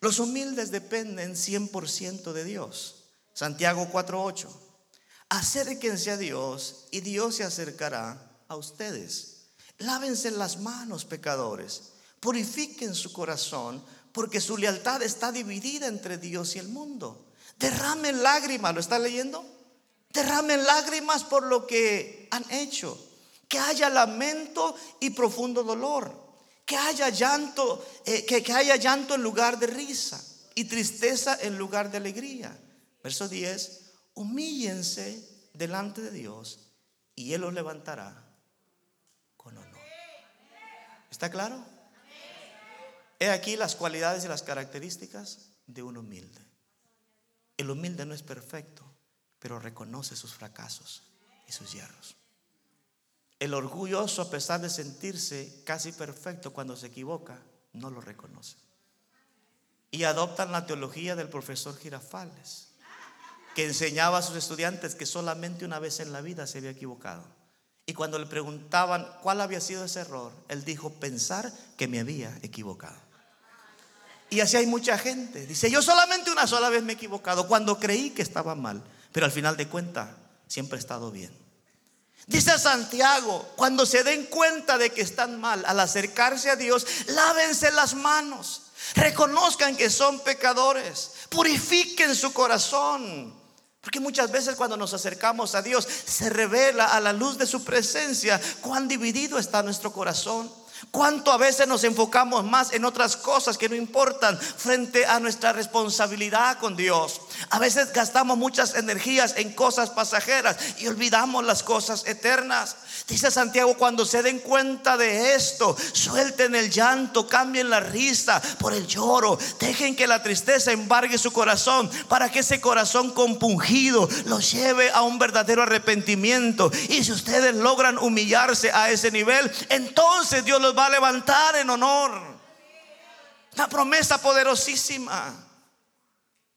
los humildes dependen 100% de Dios. Santiago 4:8. Acérquense a Dios y Dios se acercará a ustedes. Lávense las manos, pecadores. Purifiquen su corazón, porque su lealtad está dividida entre Dios y el mundo. Derramen lágrimas, ¿lo está leyendo? derramen lágrimas por lo que han hecho, que haya lamento y profundo dolor, que haya llanto, eh, que, que haya llanto en lugar de risa y tristeza en lugar de alegría. Verso 10, humíllense delante de Dios y Él los levantará con honor. ¿Está claro? He aquí las cualidades y las características de un humilde. El humilde no es perfecto, pero reconoce sus fracasos y sus hierros. El orgulloso, a pesar de sentirse casi perfecto cuando se equivoca, no lo reconoce. Y adoptan la teología del profesor Girafales, que enseñaba a sus estudiantes que solamente una vez en la vida se había equivocado. Y cuando le preguntaban cuál había sido ese error, él dijo pensar que me había equivocado. Y así hay mucha gente. Dice, yo solamente una sola vez me he equivocado cuando creí que estaba mal pero al final de cuentas siempre ha estado bien. Dice Santiago, cuando se den cuenta de que están mal, al acercarse a Dios, lávense las manos, reconozcan que son pecadores, purifiquen su corazón. Porque muchas veces cuando nos acercamos a Dios se revela a la luz de su presencia cuán dividido está nuestro corazón. Cuánto a veces nos enfocamos más en otras cosas que no importan frente a nuestra responsabilidad con Dios. A veces gastamos muchas energías en cosas pasajeras y olvidamos las cosas eternas. Dice Santiago, cuando se den cuenta de esto, suelten el llanto, cambien la risa por el lloro, dejen que la tristeza embargue su corazón para que ese corazón compungido los lleve a un verdadero arrepentimiento. Y si ustedes logran humillarse a ese nivel, entonces Dios los va a levantar en honor. Una promesa poderosísima.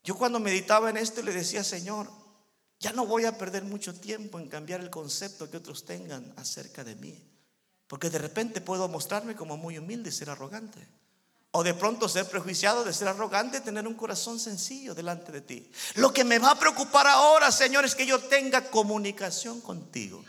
Yo cuando meditaba en esto le decía, Señor, ya no voy a perder mucho tiempo en cambiar el concepto que otros tengan acerca de mí. Porque de repente puedo mostrarme como muy humilde y ser arrogante. O de pronto ser prejuiciado de ser arrogante tener un corazón sencillo delante de ti. Lo que me va a preocupar ahora, Señor, es que yo tenga comunicación contigo.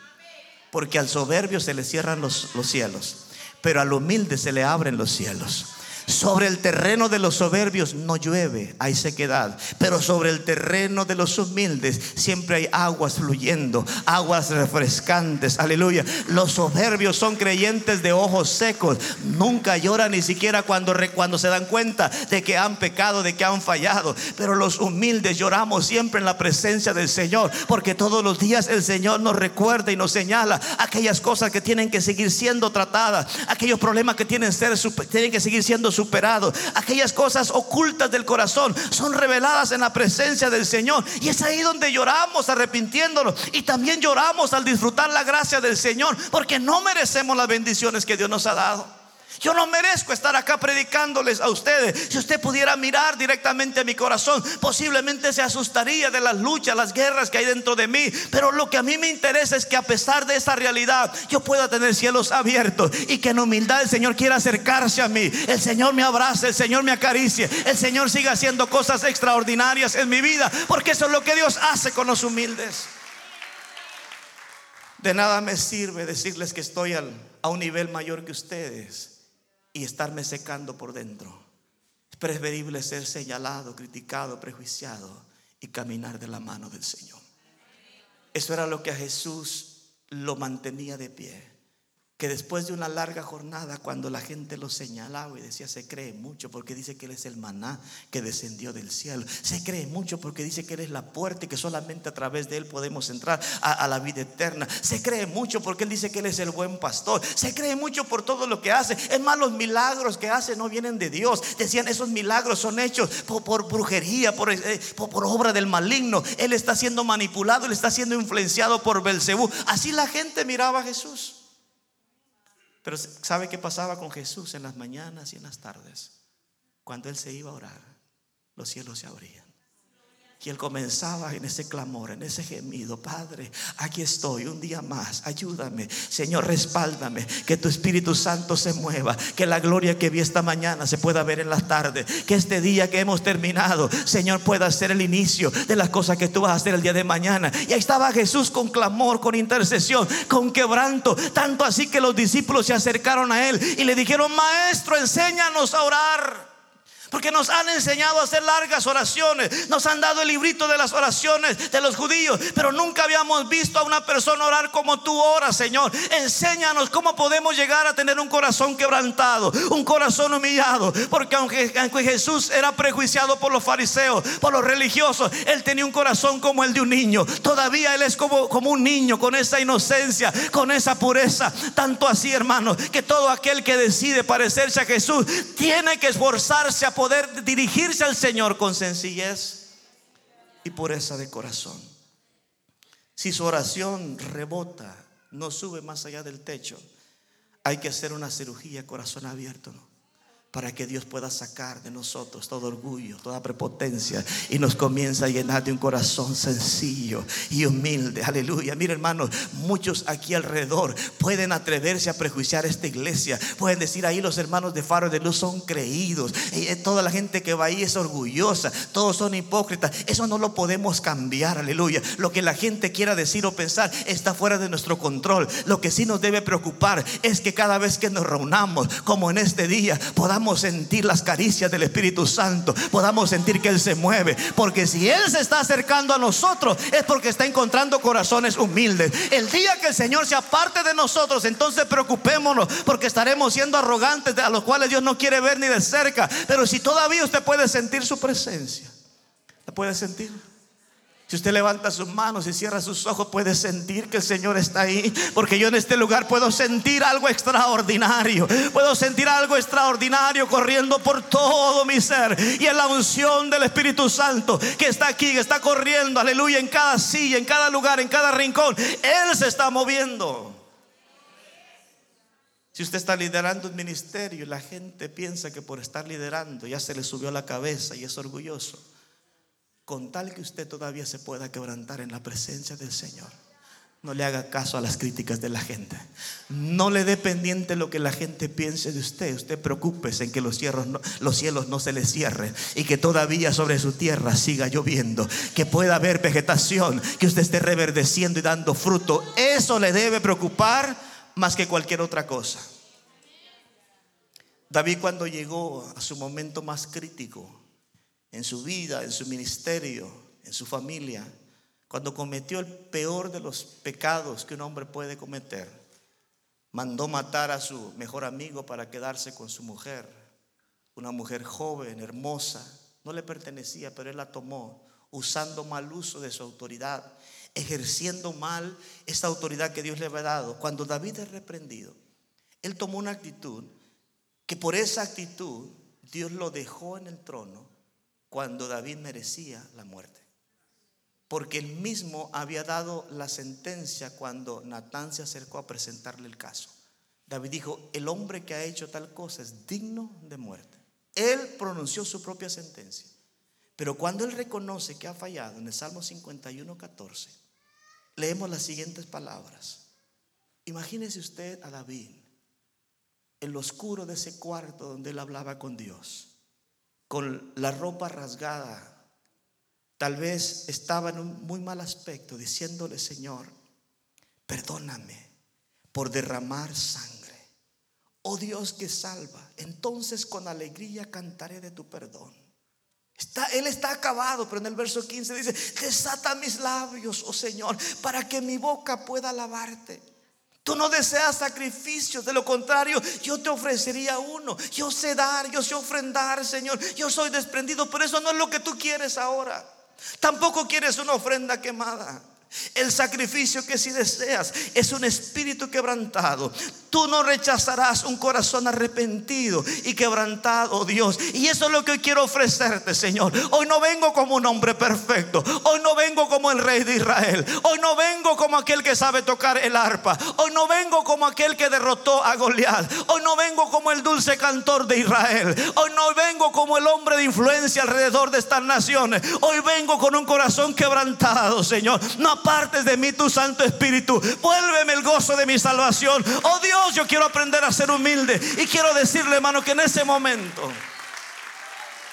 Porque al soberbio se le cierran los, los cielos pero al humilde se le abren los cielos. Sobre el terreno de los soberbios no llueve, hay sequedad, pero sobre el terreno de los humildes siempre hay aguas fluyendo, aguas refrescantes, aleluya. Los soberbios son creyentes de ojos secos, nunca lloran ni siquiera cuando, cuando se dan cuenta de que han pecado, de que han fallado, pero los humildes lloramos siempre en la presencia del Señor, porque todos los días el Señor nos recuerda y nos señala aquellas cosas que tienen que seguir siendo tratadas, aquellos problemas que tienen, ser, tienen que seguir siendo superado. Aquellas cosas ocultas del corazón son reveladas en la presencia del Señor. Y es ahí donde lloramos arrepintiéndonos. Y también lloramos al disfrutar la gracia del Señor. Porque no merecemos las bendiciones que Dios nos ha dado. Yo no merezco estar acá predicándoles a ustedes. Si usted pudiera mirar directamente a mi corazón, posiblemente se asustaría de las luchas, las guerras que hay dentro de mí. Pero lo que a mí me interesa es que a pesar de esa realidad, yo pueda tener cielos abiertos y que en humildad el Señor quiera acercarse a mí. El Señor me abrace, el Señor me acaricie, el Señor siga haciendo cosas extraordinarias en mi vida, porque eso es lo que Dios hace con los humildes. De nada me sirve decirles que estoy a un nivel mayor que ustedes y estarme secando por dentro. Es preferible ser señalado, criticado, prejuiciado y caminar de la mano del Señor. Eso era lo que a Jesús lo mantenía de pie que después de una larga jornada, cuando la gente lo señalaba y decía, se cree mucho porque dice que Él es el maná que descendió del cielo. Se cree mucho porque dice que Él es la puerta y que solamente a través de Él podemos entrar a, la vida eterna. Se cree mucho porque Él dice que Él es el buen pastor. Se cree mucho por todo lo que hace. Es más, los milagros que hace no vienen de Dios. Decían, esos milagros son hechos por, brujería, por, eh, por, por, obra del maligno. Él está siendo manipulado, Él está siendo influenciado por Belcebú. Así la gente miraba a Jesús. Pero ¿sabe qué pasaba con Jesús en las mañanas y en las tardes? Cuando Él se iba a orar, los cielos se abrían. Y él comenzaba en ese clamor, en ese gemido, Padre, aquí estoy un día más, ayúdame, Señor, respáldame, que tu Espíritu Santo se mueva, que la gloria que vi esta mañana se pueda ver en la tarde, que este día que hemos terminado, Señor, pueda ser el inicio de las cosas que tú vas a hacer el día de mañana. Y ahí estaba Jesús con clamor, con intercesión, con quebranto, tanto así que los discípulos se acercaron a él y le dijeron, Maestro, enséñanos a orar. Porque nos han enseñado a hacer largas oraciones. Nos han dado el librito de las oraciones de los judíos. Pero nunca habíamos visto a una persona orar como tú oras, Señor. Enséñanos cómo podemos llegar a tener un corazón quebrantado, un corazón humillado. Porque aunque, Jesús era prejuiciado por los fariseos, por los religiosos, Él tenía un corazón como el de un niño. Todavía Él es como, como un niño, con esa inocencia, con esa pureza. Tanto así, hermanos, que todo aquel que decide parecerse a Jesús tiene que esforzarse a poder dirigirse al Señor con sencillez y pureza de corazón. Si su oración rebota, no sube más allá del techo, hay que hacer una cirugía corazón abierto. Para que Dios pueda sacar de nosotros todo orgullo, toda prepotencia y nos comienza a llenar de un corazón sencillo y humilde. Aleluya. Mira, hermanos, muchos aquí alrededor pueden atreverse a prejuiciar esta iglesia. Pueden decir ahí los hermanos de Faro de Luz son creídos. Y eh, toda la gente que va ahí es orgullosa. Todos son hipócritas. Eso no lo podemos cambiar. Aleluya. Lo que la gente quiera decir o pensar está fuera de nuestro control. Lo que sí nos debe preocupar es que cada vez que nos reunamos, como en este día, podamos sentir las caricias del Espíritu Santo, podamos sentir que Él se mueve. Porque si Él se está acercando a nosotros es porque está encontrando corazones humildes. El día que el Señor se aparte de nosotros, entonces preocupémonos porque estaremos siendo arrogantes a los cuales Dios no quiere ver ni de cerca. Pero si todavía usted puede sentir su presencia, ¿la puede sentir? Si usted levanta sus manos y cierra sus ojos, puede sentir que el Señor está ahí. Porque yo en este lugar puedo sentir algo extraordinario. Puedo sentir algo extraordinario corriendo por todo mi ser. Y en la unción del Espíritu Santo que está aquí, que está corriendo, aleluya, en cada silla, en cada lugar, en cada rincón. Él se está moviendo. Si usted está liderando un ministerio y la gente piensa que por estar liderando ya se le subió la cabeza y es orgulloso con tal que usted todavía se pueda quebrantar en la presencia del Señor. No le haga caso a las críticas de la gente. No le dé pendiente lo que la gente piense de usted. Usted preocúpese en que los, los cielos no se le cierren y que todavía sobre su tierra siga lloviendo. Que pueda haber vegetación, que usted esté reverdeciendo y dando fruto. Eso le debe preocupar más que cualquier otra cosa. David cuando llegó a su momento más crítico, en su vida, en su ministerio, en su familia, cuando cometió el peor de los pecados que un hombre puede cometer, mandó matar a su mejor amigo para quedarse con su mujer, una mujer joven, hermosa, no le pertenecía, pero él la tomó, usando mal uso de su autoridad, ejerciendo mal esta autoridad que Dios le había dado. Cuando David es reprendido, él tomó una actitud que por esa actitud Dios lo dejó en el trono cuando David merecía la muerte. Porque él mismo había dado la sentencia cuando Natán se acercó a presentarle el caso. David dijo, el hombre que ha hecho tal cosa es digno de muerte. Él pronunció su propia sentencia. Pero cuando él reconoce que ha fallado, en el Salmo 51, 14, leemos las siguientes palabras. Imagínese usted a David en lo oscuro de ese cuarto donde él hablaba con Dios, con la ropa rasgada. Tal vez estaba en un muy mal aspecto, diciéndole, Señor, perdóname por derramar sangre. Oh Dios que salva, entonces con alegría cantaré de tu perdón. Está, él está acabado, pero en el verso 15 dice, desata mis labios, oh Señor, para que mi boca pueda alabarte. Tú no deseas sacrificios, de lo contrario, yo te ofrecería uno. Yo sé dar, yo sé ofrendar, Señor. Yo soy desprendido, pero eso no es lo que tú quieres ahora. Tampoco quieres una ofrenda quemada. El sacrificio que si deseas es un espíritu quebrantado. Tú no rechazarás un corazón arrepentido y quebrantado, oh Dios. Y eso es lo que hoy quiero ofrecerte, Señor. Hoy no vengo como un hombre perfecto. Hoy no vengo como el rey de Israel. Hoy no vengo como aquel que sabe tocar el arpa. Hoy no vengo como aquel que derrotó a Goliat. Hoy no vengo como el dulce cantor de Israel. Hoy no vengo como el hombre de influencia alrededor de estas naciones. Hoy vengo con un corazón quebrantado, Señor. No apartes de mí tu Santo Espíritu. Vuélveme el gozo de mi salvación. Oh Dios, yo quiero aprender a ser humilde. Y quiero decirle, hermano, que en ese momento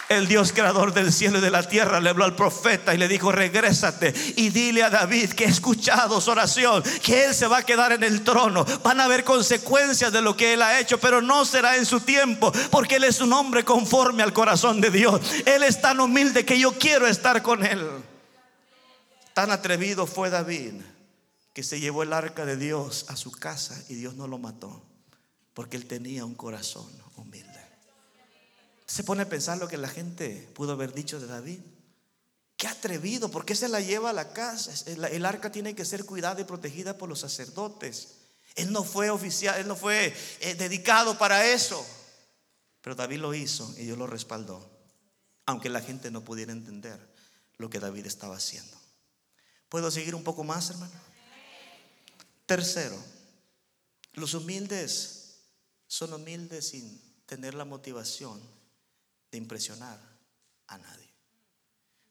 el Dios creador del cielo y de la tierra le habló al profeta y le dijo, regrésate y dile a David que he escuchado su oración, que él se va a quedar en el trono. Van a haber consecuencias de lo que él ha hecho, pero no será en su tiempo, porque él es un hombre conforme al corazón de Dios. Él es tan humilde que yo quiero estar con él. Tan atrevido fue David que se llevó el arca de Dios a su casa y Dios no lo mató porque él tenía un corazón humilde. Se pone a pensar lo que la gente pudo haber dicho de David. Qué atrevido, ¿por qué se la lleva a la casa? El arca tiene que ser cuidada y protegida por los sacerdotes. Él no fue oficial, él no fue eh, dedicado para eso. Pero David lo hizo y Dios lo respaldó, aunque la gente no pudiera entender lo que David estaba haciendo. ¿Puedo seguir un poco más, hermano? Tercero, los humildes son humildes sin tener la motivación de impresionar a nadie.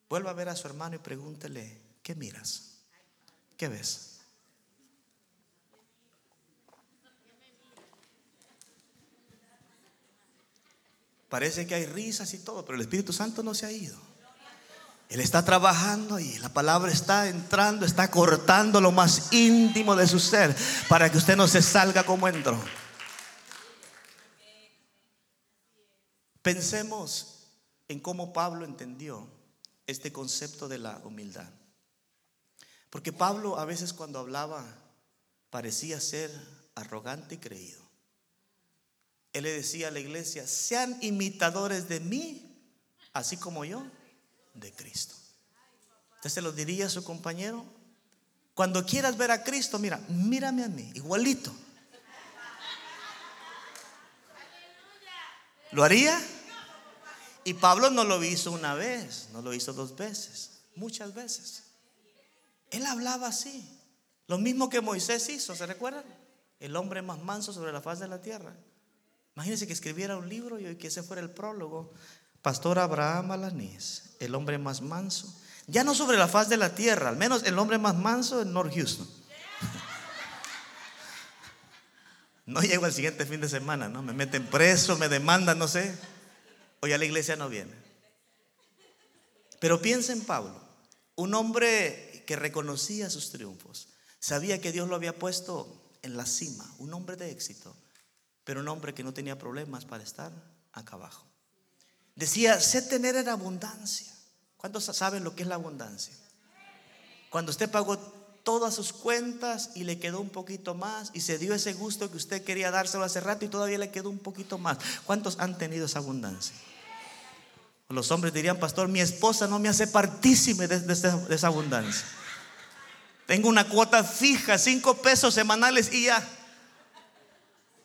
Vuelva a ver a su hermano y pregúntele, ¿qué miras? ¿Qué ves? Parece que hay risas y todo, pero el Espíritu Santo no se ha ido. Él está trabajando y la palabra está entrando, está cortando lo más íntimo de su ser para que usted no se salga como entró. Pensemos en cómo Pablo entendió este concepto de la humildad. Porque Pablo a veces cuando hablaba parecía ser arrogante y creído. Él le decía a la iglesia, sean imitadores de mí, así como yo de Cristo. Usted se lo diría a su compañero. Cuando quieras ver a Cristo, mira, mírame a mí, igualito. ¿Lo haría? Y Pablo no lo hizo una vez, no lo hizo dos veces, muchas veces. Él hablaba así. Lo mismo que Moisés hizo, ¿se recuerdan? El hombre más manso sobre la faz de la tierra. Imagínense que escribiera un libro y que ese fuera el prólogo. Pastor Abraham Alanís, el hombre más manso. Ya no sobre la faz de la tierra, al menos el hombre más manso en North Houston. No llego al siguiente fin de semana, ¿no? Me meten preso, me demandan, no sé. O ya la iglesia no viene. Pero piensa en Pablo, un hombre que reconocía sus triunfos, sabía que Dios lo había puesto en la cima, un hombre de éxito, pero un hombre que no tenía problemas para estar acá abajo. Decía, sé tener en abundancia. ¿Cuántos saben lo que es la abundancia? Cuando usted pagó todas sus cuentas y le quedó un poquito más y se dio ese gusto que usted quería dárselo hace rato y todavía le quedó un poquito más. ¿Cuántos han tenido esa abundancia? Los hombres dirían, pastor, mi esposa no me hace partícipe de, esa abundancia. Tengo una cuota fija, cinco pesos semanales y ya.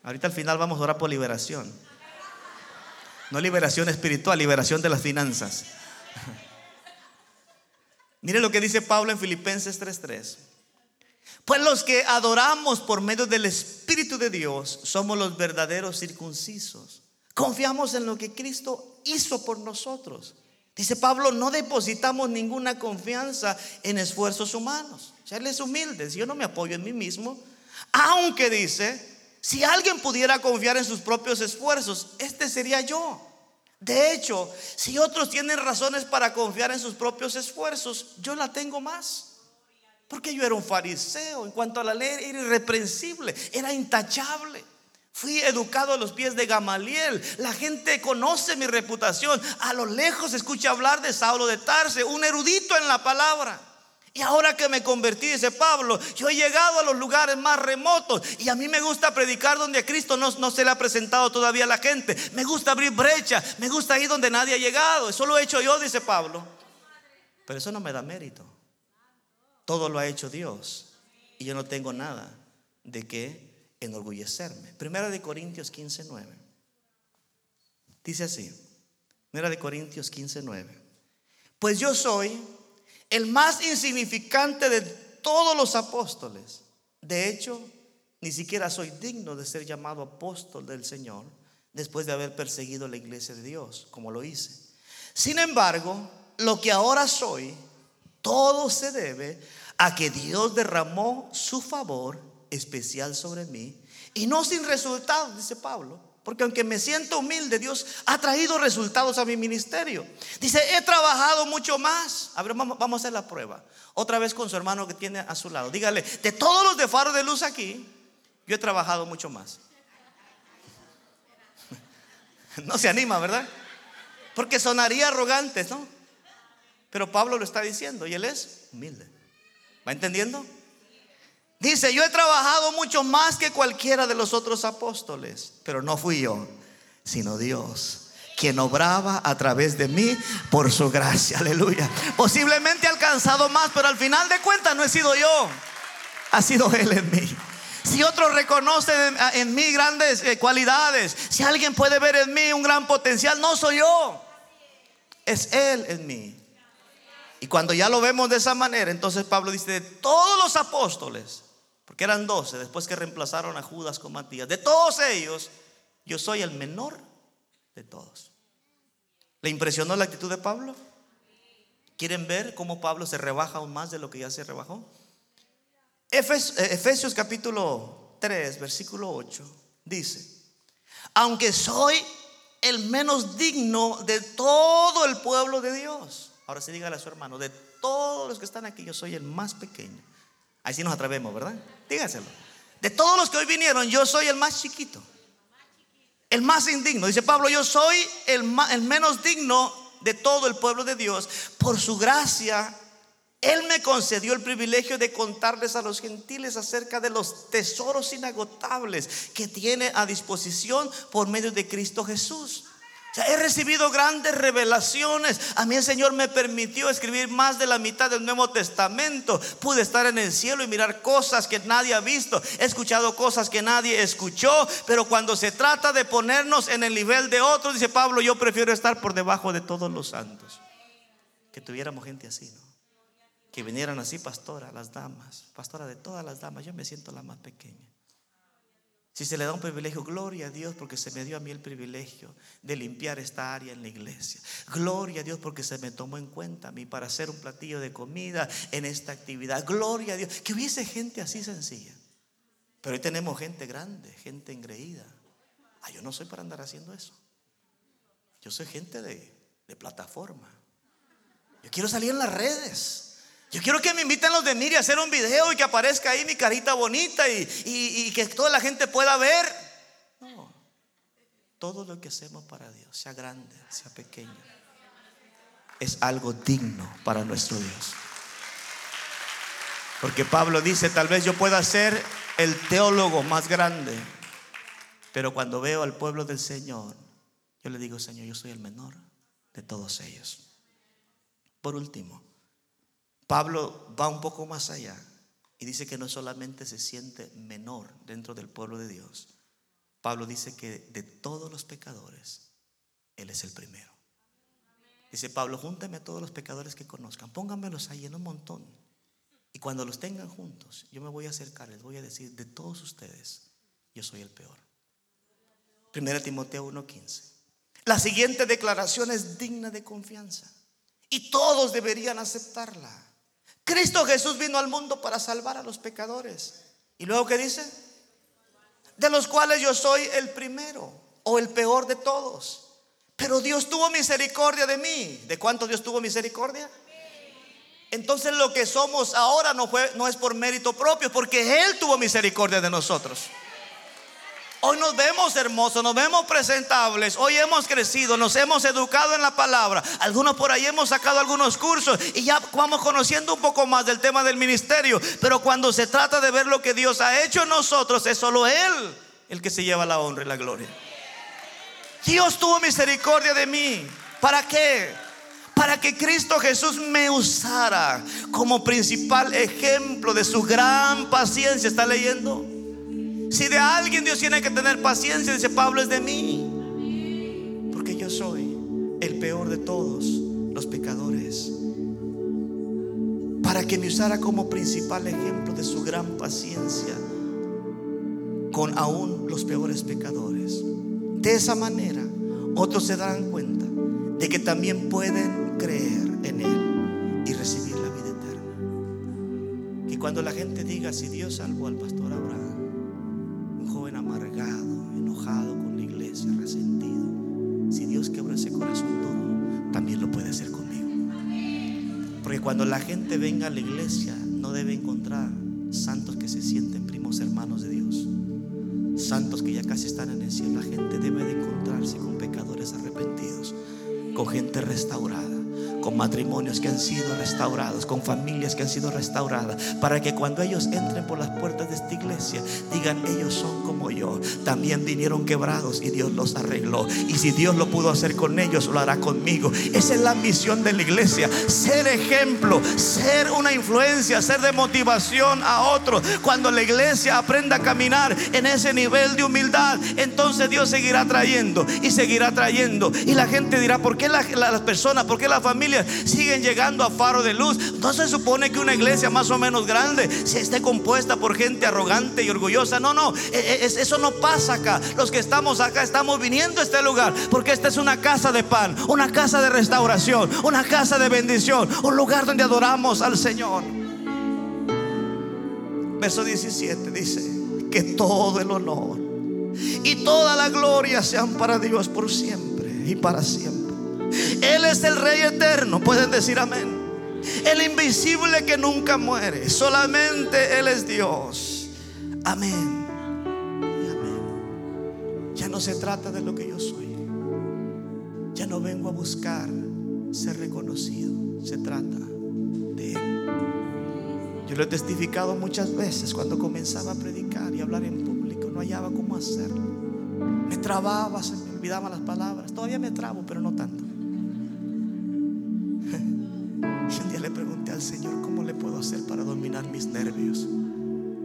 Ahorita al final vamos a orar por liberación. No liberación espiritual, liberación de las finanzas. Mire lo que dice Pablo en Filipenses 3:3. Pues los que adoramos por medio del Espíritu de Dios somos los verdaderos circuncisos. Confiamos en lo que Cristo hizo por nosotros. Dice Pablo, no depositamos ninguna confianza en esfuerzos humanos. O sea, humilde. Yo no me apoyo en mí mismo. Aunque dice, si alguien pudiera confiar en sus propios esfuerzos, este sería yo. De hecho, si otros tienen razones para confiar en sus propios esfuerzos, yo la tengo más. Porque yo era un fariseo. En cuanto a la ley, era irreprensible, era intachable. Fui educado a los pies de Gamaliel. La gente conoce mi reputación. A lo lejos escucha hablar de Saulo de Tarse, un erudito en la palabra. Y ahora que me convertí, dice Pablo, yo he llegado a los lugares más remotos y a mí me gusta predicar donde a Cristo no, no se le ha presentado todavía a la gente. Me gusta abrir brecha, me gusta ir donde nadie ha llegado. Eso lo he hecho yo, dice Pablo. Pero eso no me da mérito. Todo lo ha hecho Dios. Y yo no tengo nada de qué enorgullecerme. Primera de Corintios 15, 9. Dice así. Primera de Corintios 15, 9. Pues yo soy el más insignificante de todos los apóstoles. De hecho, ni siquiera soy digno de ser llamado apóstol del Señor después de haber perseguido la iglesia de Dios, como lo hice. Sin embargo, lo que ahora soy, todo se debe a que Dios derramó su favor especial sobre mí y no sin resultados, dice Pablo. Porque aunque me siento humilde, Dios ha traído resultados a mi ministerio. Dice, he trabajado mucho más. A ver, vamos, a hacer la prueba. Otra vez con su hermano que tiene a su lado. Dígale, de todos los de faro de luz aquí, yo he trabajado mucho más. No se anima, ¿verdad? Porque sonaría arrogante, ¿no? Pero Pablo lo está diciendo y él es humilde. ¿Va entendiendo? Dice, yo he trabajado mucho más que cualquiera de los otros apóstoles, pero no fui yo, sino Dios, quien obraba a través de mí por su gracia. Aleluya. Posiblemente he alcanzado más, pero al final de cuentas no he sido yo, ha sido Él en mí. Si otros reconocen en mí grandes eh, cualidades, si alguien puede ver en mí un gran potencial, no soy yo, es Él en mí. Y cuando ya lo vemos de esa manera, entonces Pablo dice, de todos los apóstoles, porque eran doce después que reemplazaron a Judas con Matías. De todos ellos, yo soy el menor de todos. ¿Le impresionó la actitud de Pablo? ¿Quieren ver cómo Pablo se rebaja aún más de lo que ya se rebajó? Eh, Efesios capítulo 3, versículo 8, dice, aunque soy el menos digno de todo el pueblo de Dios. Ahora sí dígale a su hermano, de todos los que están aquí, yo soy el más pequeño. Ahí sí nos atrevemos, ¿verdad? Dígaselo. De todos los que hoy vinieron, yo soy el más chiquito. El más indigno. Dice Pablo, yo soy el, el menos digno de todo el pueblo de Dios. Por su gracia, Él me concedió el privilegio de contarles a los gentiles acerca de los tesoros inagotables que tiene a disposición por medio de Cristo Jesús he recibido grandes revelaciones. A mí el Señor me permitió escribir más de la mitad del Nuevo Testamento. Pude estar en el cielo y mirar cosas que nadie ha visto. He escuchado cosas que nadie escuchó. Pero cuando se trata de ponernos en el nivel de otros, dice Pablo, yo prefiero estar por debajo de todos los santos. Que tuviéramos gente así, ¿no? Que vinieran así, pastora, las damas. Pastora de todas las damas, yo me siento la más pequeña. Si se le da un privilegio, gloria a Dios porque se me dio a mí el privilegio de limpiar esta área en la iglesia. Gloria a Dios porque se me tomó en cuenta a mí para hacer un platillo de comida en esta actividad. Gloria a Dios. Que hubiese gente así sencilla. Pero hoy tenemos gente grande, gente engreída. Ah, yo no soy para andar haciendo eso. Yo soy gente de, de plataforma. Yo quiero salir en las redes. Yo quiero que me inviten los de Miri a hacer un video y que aparezca ahí mi carita bonita y, que toda la gente pueda ver. No, todo lo que hacemos para Dios, sea grande, sea pequeño, es algo digno para nuestro Dios. Porque Pablo dice, tal vez yo pueda ser el teólogo más grande, pero cuando veo al pueblo del Señor, yo le digo, Señor, yo soy el menor de todos ellos. Por último, Pablo va un poco más allá y dice que no solamente se siente menor dentro del pueblo de Dios, Pablo dice que de todos los pecadores, Él es el primero. Dice Pablo, júntame a todos los pecadores que conozcan, pónganmelos ahí en un montón. Y cuando los tengan juntos, yo me voy a acercar, les voy a decir, de todos ustedes, yo soy el peor. Primera Timoteo 1:15. La siguiente declaración es digna de confianza y todos deberían aceptarla. Cristo Jesús vino al mundo para salvar a los pecadores. ¿Y luego qué dice? De los cuales yo soy el primero o el peor de todos. Pero Dios tuvo misericordia de mí. ¿De cuánto Dios tuvo misericordia? Entonces lo que somos ahora no, fue, no es por mérito propio, porque Él tuvo misericordia de nosotros. Hoy nos vemos hermosos, nos vemos presentables. Hoy hemos crecido, nos hemos educado en la palabra. Algunos por ahí hemos sacado algunos cursos y ya vamos conociendo un poco más del tema del ministerio. Pero cuando se trata de ver lo que Dios ha hecho en nosotros, es solo Él el que se lleva la honra y la gloria. Dios tuvo misericordia de mí. ¿Para qué? Para que Cristo Jesús me usara como principal ejemplo de su gran paciencia. ¿Está leyendo? Si de alguien Dios tiene que tener paciencia, dice Pablo, es de mí. Porque yo soy el peor de todos los pecadores. Para que me usara como principal ejemplo de su gran paciencia con aún los peores pecadores. De esa manera, otros se darán cuenta de que también pueden creer en Él y recibir la vida eterna. Y cuando la gente diga, si Dios salvó al pastor Abraham, amargado, enojado con la iglesia, resentido. Si Dios quebró ese corazón duro, también lo puede hacer conmigo. Porque cuando la gente venga a la iglesia, no debe encontrar santos que se sienten primos hermanos de Dios. Santos que ya casi están en el cielo. La gente debe de encontrarse con pecadores arrepentidos, con gente restaurada con matrimonios que han sido restaurados, con familias que han sido restauradas, para que cuando ellos entren por las puertas de esta iglesia, digan, ellos son como yo, también vinieron quebrados y Dios los arregló. Y si Dios lo pudo hacer con ellos, lo hará conmigo. Esa es la misión de la iglesia, ser ejemplo, ser una influencia, ser de motivación a otros. Cuando la iglesia aprenda a caminar en ese nivel de humildad, entonces Dios seguirá trayendo y seguirá trayendo. Y la gente dirá, ¿por qué las personas, por qué la familia? Siguen llegando a faro de luz. No se supone que una iglesia más o menos grande se esté compuesta por gente arrogante y orgullosa. No, no, e, e, eso no pasa acá. Los que estamos acá estamos viniendo a este lugar porque esta es una casa de pan, una casa de restauración, una casa de bendición, un lugar donde adoramos al Señor. Verso 17 dice que todo el honor y toda la gloria sean para Dios por siempre y para siempre. Él es el Rey eterno, pueden decir amén. El invisible que nunca muere, solamente Él es Dios. Amén. Amén. Ya no se trata de lo que yo soy. Ya no vengo a buscar ser reconocido. Se trata de Él. Yo lo he testificado muchas veces cuando comenzaba a predicar y hablar en público. No hallaba cómo hacerlo. Me trababa, se me olvidaban las palabras. Todavía me trabo, pero no tanto. Al Señor, ¿cómo le puedo hacer para dominar mis nervios?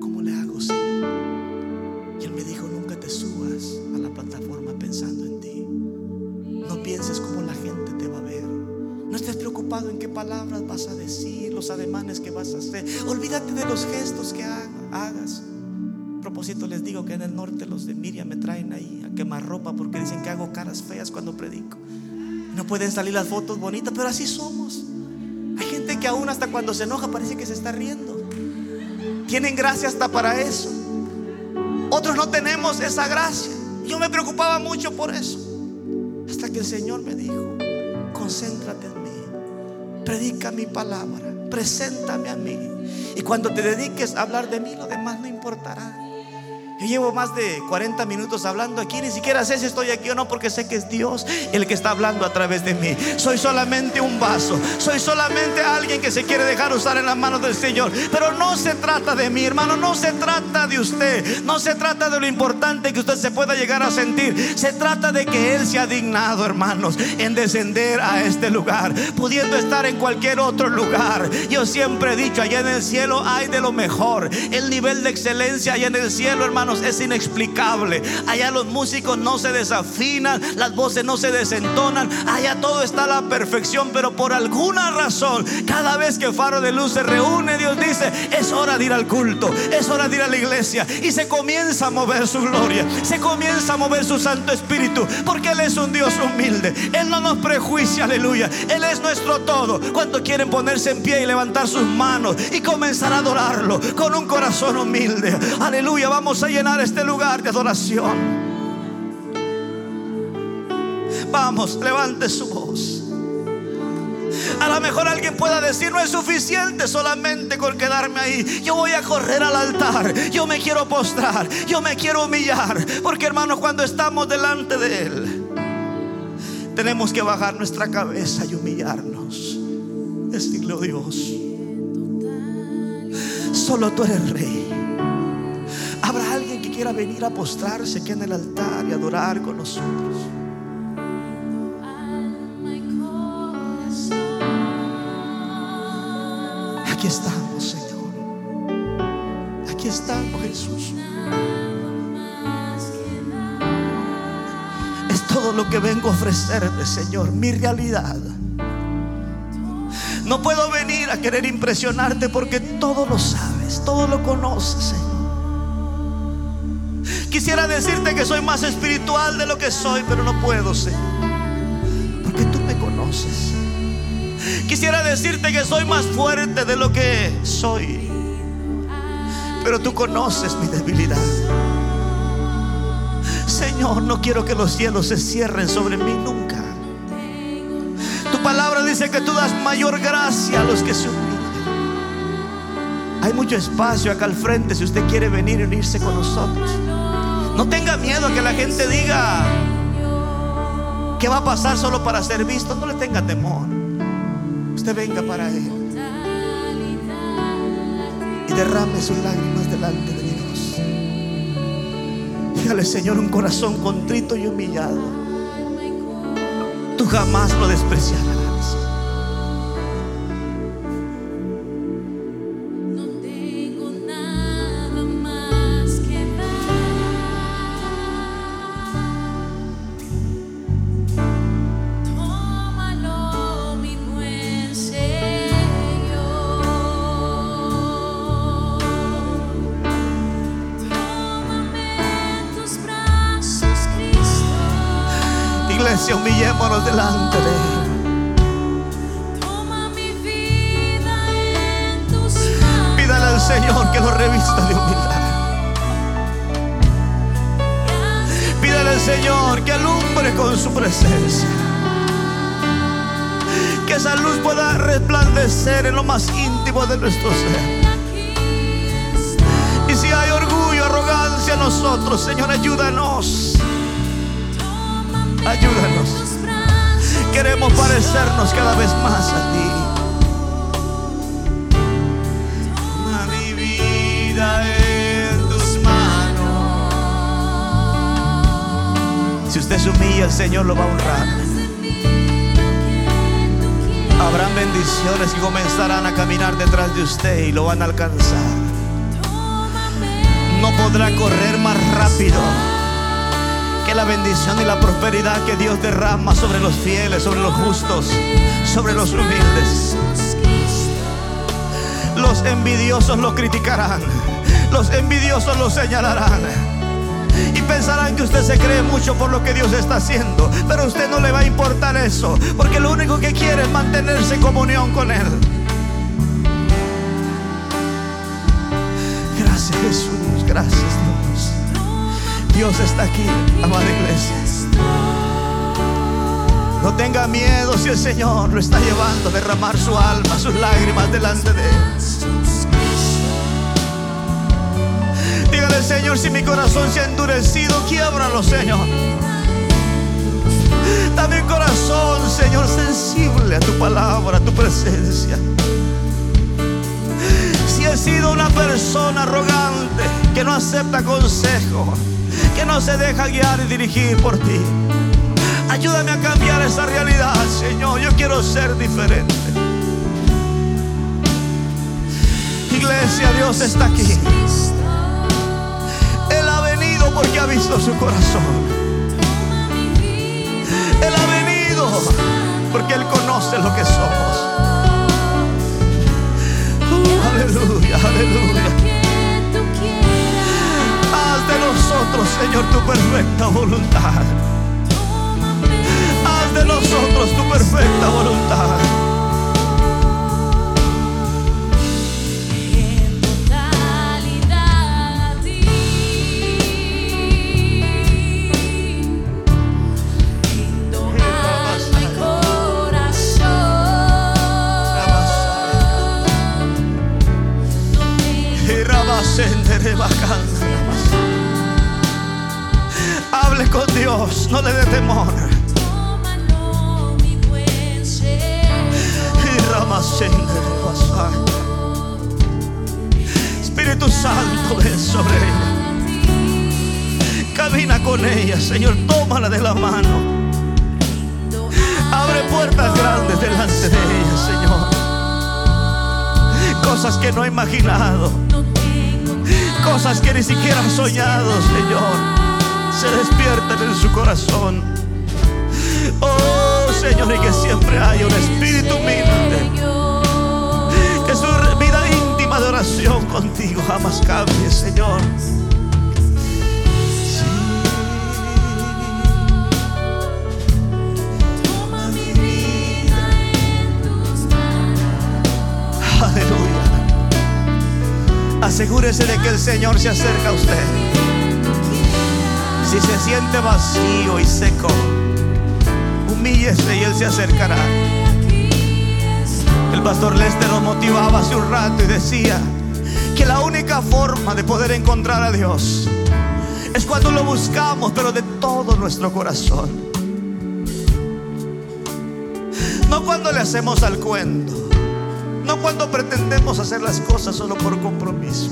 ¿Cómo le hago, Señor? Y Él me dijo, nunca te subas a la plataforma pensando en ti. No pienses cómo la gente te va a ver. No estés preocupado en qué palabras vas a decir, los ademanes que vas a hacer. Olvídate de los gestos que hagas. A propósito, les digo que en el norte los de Miriam me traen ahí a quemar ropa porque dicen que hago caras feas cuando predico. No pueden salir las fotos bonitas, pero así somos que aún hasta cuando se enoja parece que se está riendo. Tienen gracia hasta para eso. Otros no tenemos esa gracia. Yo me preocupaba mucho por eso. Hasta que el Señor me dijo, concéntrate en mí. Predica mi palabra. Preséntame a mí. Y cuando te dediques a hablar de mí, lo demás no importará. Yo llevo más de 40 minutos hablando aquí, ni siquiera sé si estoy aquí o no, porque sé que es Dios el que está hablando a través de mí. Soy solamente un vaso, soy solamente alguien que se quiere dejar usar en las manos del Señor. Pero no se trata de mí, hermano, no se trata de usted, no se trata de lo importante que usted se pueda llegar a sentir. Se trata de que Él se ha dignado, hermanos, en descender a este lugar, pudiendo estar en cualquier otro lugar. Yo siempre he dicho, allá en el cielo hay de lo mejor, el nivel de excelencia allá en el cielo, hermano es inexplicable. Allá los músicos no se desafinan, las voces no se desentonan. Allá todo está a la perfección, pero por alguna razón, cada vez que Faro de Luz se reúne, Dios dice, es hora de ir al culto, es hora de ir a la iglesia. Y se comienza a mover su gloria, se comienza a mover su Santo Espíritu, porque Él es un Dios humilde. Él no nos prejuicia, aleluya. Él es nuestro todo. Cuando quieren ponerse en pie y levantar sus manos y comenzar a adorarlo con un corazón humilde. Aleluya, vamos a llenar este lugar de adoración. Vamos, levante su voz. A lo mejor alguien pueda decir, no es suficiente solamente con quedarme ahí. Yo voy a correr al altar. Yo me quiero postrar. Yo me quiero humillar. Porque hermanos, cuando estamos delante de Él, tenemos que bajar nuestra cabeza y humillarnos. Decirle, oh Dios, solo tú eres rey. Quiera venir a postrarse aquí en el altar y adorar con nosotros. Aquí estamos, Señor. Aquí estamos, Jesús. Es todo lo que vengo a ofrecerte, Señor, mi realidad. No puedo venir a querer impresionarte porque todo lo sabes, todo lo conoces, Señor. Quisiera decirte que soy más espiritual de lo que soy, pero no puedo, Señor. Porque tú me conoces. Quisiera decirte que soy más fuerte de lo que soy. Pero tú conoces mi debilidad. Señor, no quiero que los cielos se cierren sobre mí nunca. Tu palabra dice que tú das mayor gracia a los que se humillan. Hay mucho espacio acá al frente si usted quiere venir y unirse con nosotros. No tenga miedo a que la gente diga que va a pasar solo para ser visto. No le tenga temor. Usted venga para Él y derrame sus lágrimas delante de Dios. Dígale, Señor, un corazón contrito y humillado. Tú jamás lo despreciarás. Va a honrar. Habrán bendiciones que comenzarán a caminar detrás de usted y lo van a alcanzar. No podrá correr más rápido que la bendición y la prosperidad que Dios derrama sobre los fieles, sobre los justos, sobre los humildes. Los envidiosos lo criticarán. Los envidiosos lo señalarán. Y pensarán que usted se cree mucho por lo que Dios está haciendo. Pero a usted no le va a importar eso. Porque lo único que quiere es mantenerse en comunión con Él. Gracias Jesús. Gracias Dios. Dios está aquí, amada iglesia. No tenga miedo si el Señor lo está llevando a derramar su alma, sus lágrimas delante de Él. Dígale, Señor, si mi corazón se ha endurecido, quiebralo, Señor. Dame un corazón, Señor, sensible a tu palabra, a tu presencia. Si he sido una persona arrogante que no acepta consejo, que no se deja guiar y dirigir por ti, ayúdame a cambiar esa realidad, Señor. Yo quiero ser diferente. Iglesia, Dios está aquí. Porque ha visto su corazón. Él ha venido porque Él conoce lo que somos. Aleluya, aleluya. Haz de nosotros, Señor, tu perfecta voluntad. Haz de nosotros tu perfecta voluntad. Mano. Abre puertas grandes delante de ella, Señor. Cosas que no ha imaginado, cosas que ni siquiera ha soñado, Señor. Se despiertan en su corazón. Oh, Señor, y que siempre haya un espíritu humilde. Que su vida íntima de oración contigo jamás cambie, Señor. Asegúrese de que el Señor se acerca a usted. Si se siente vacío y seco, humíllese y Él se acercará. El pastor Lester nos motivaba hace un rato y decía que la única forma de poder encontrar a Dios es cuando lo buscamos, pero de todo nuestro corazón. No cuando le hacemos al cuento. No cuando pretendemos hacer las cosas solo por compromiso.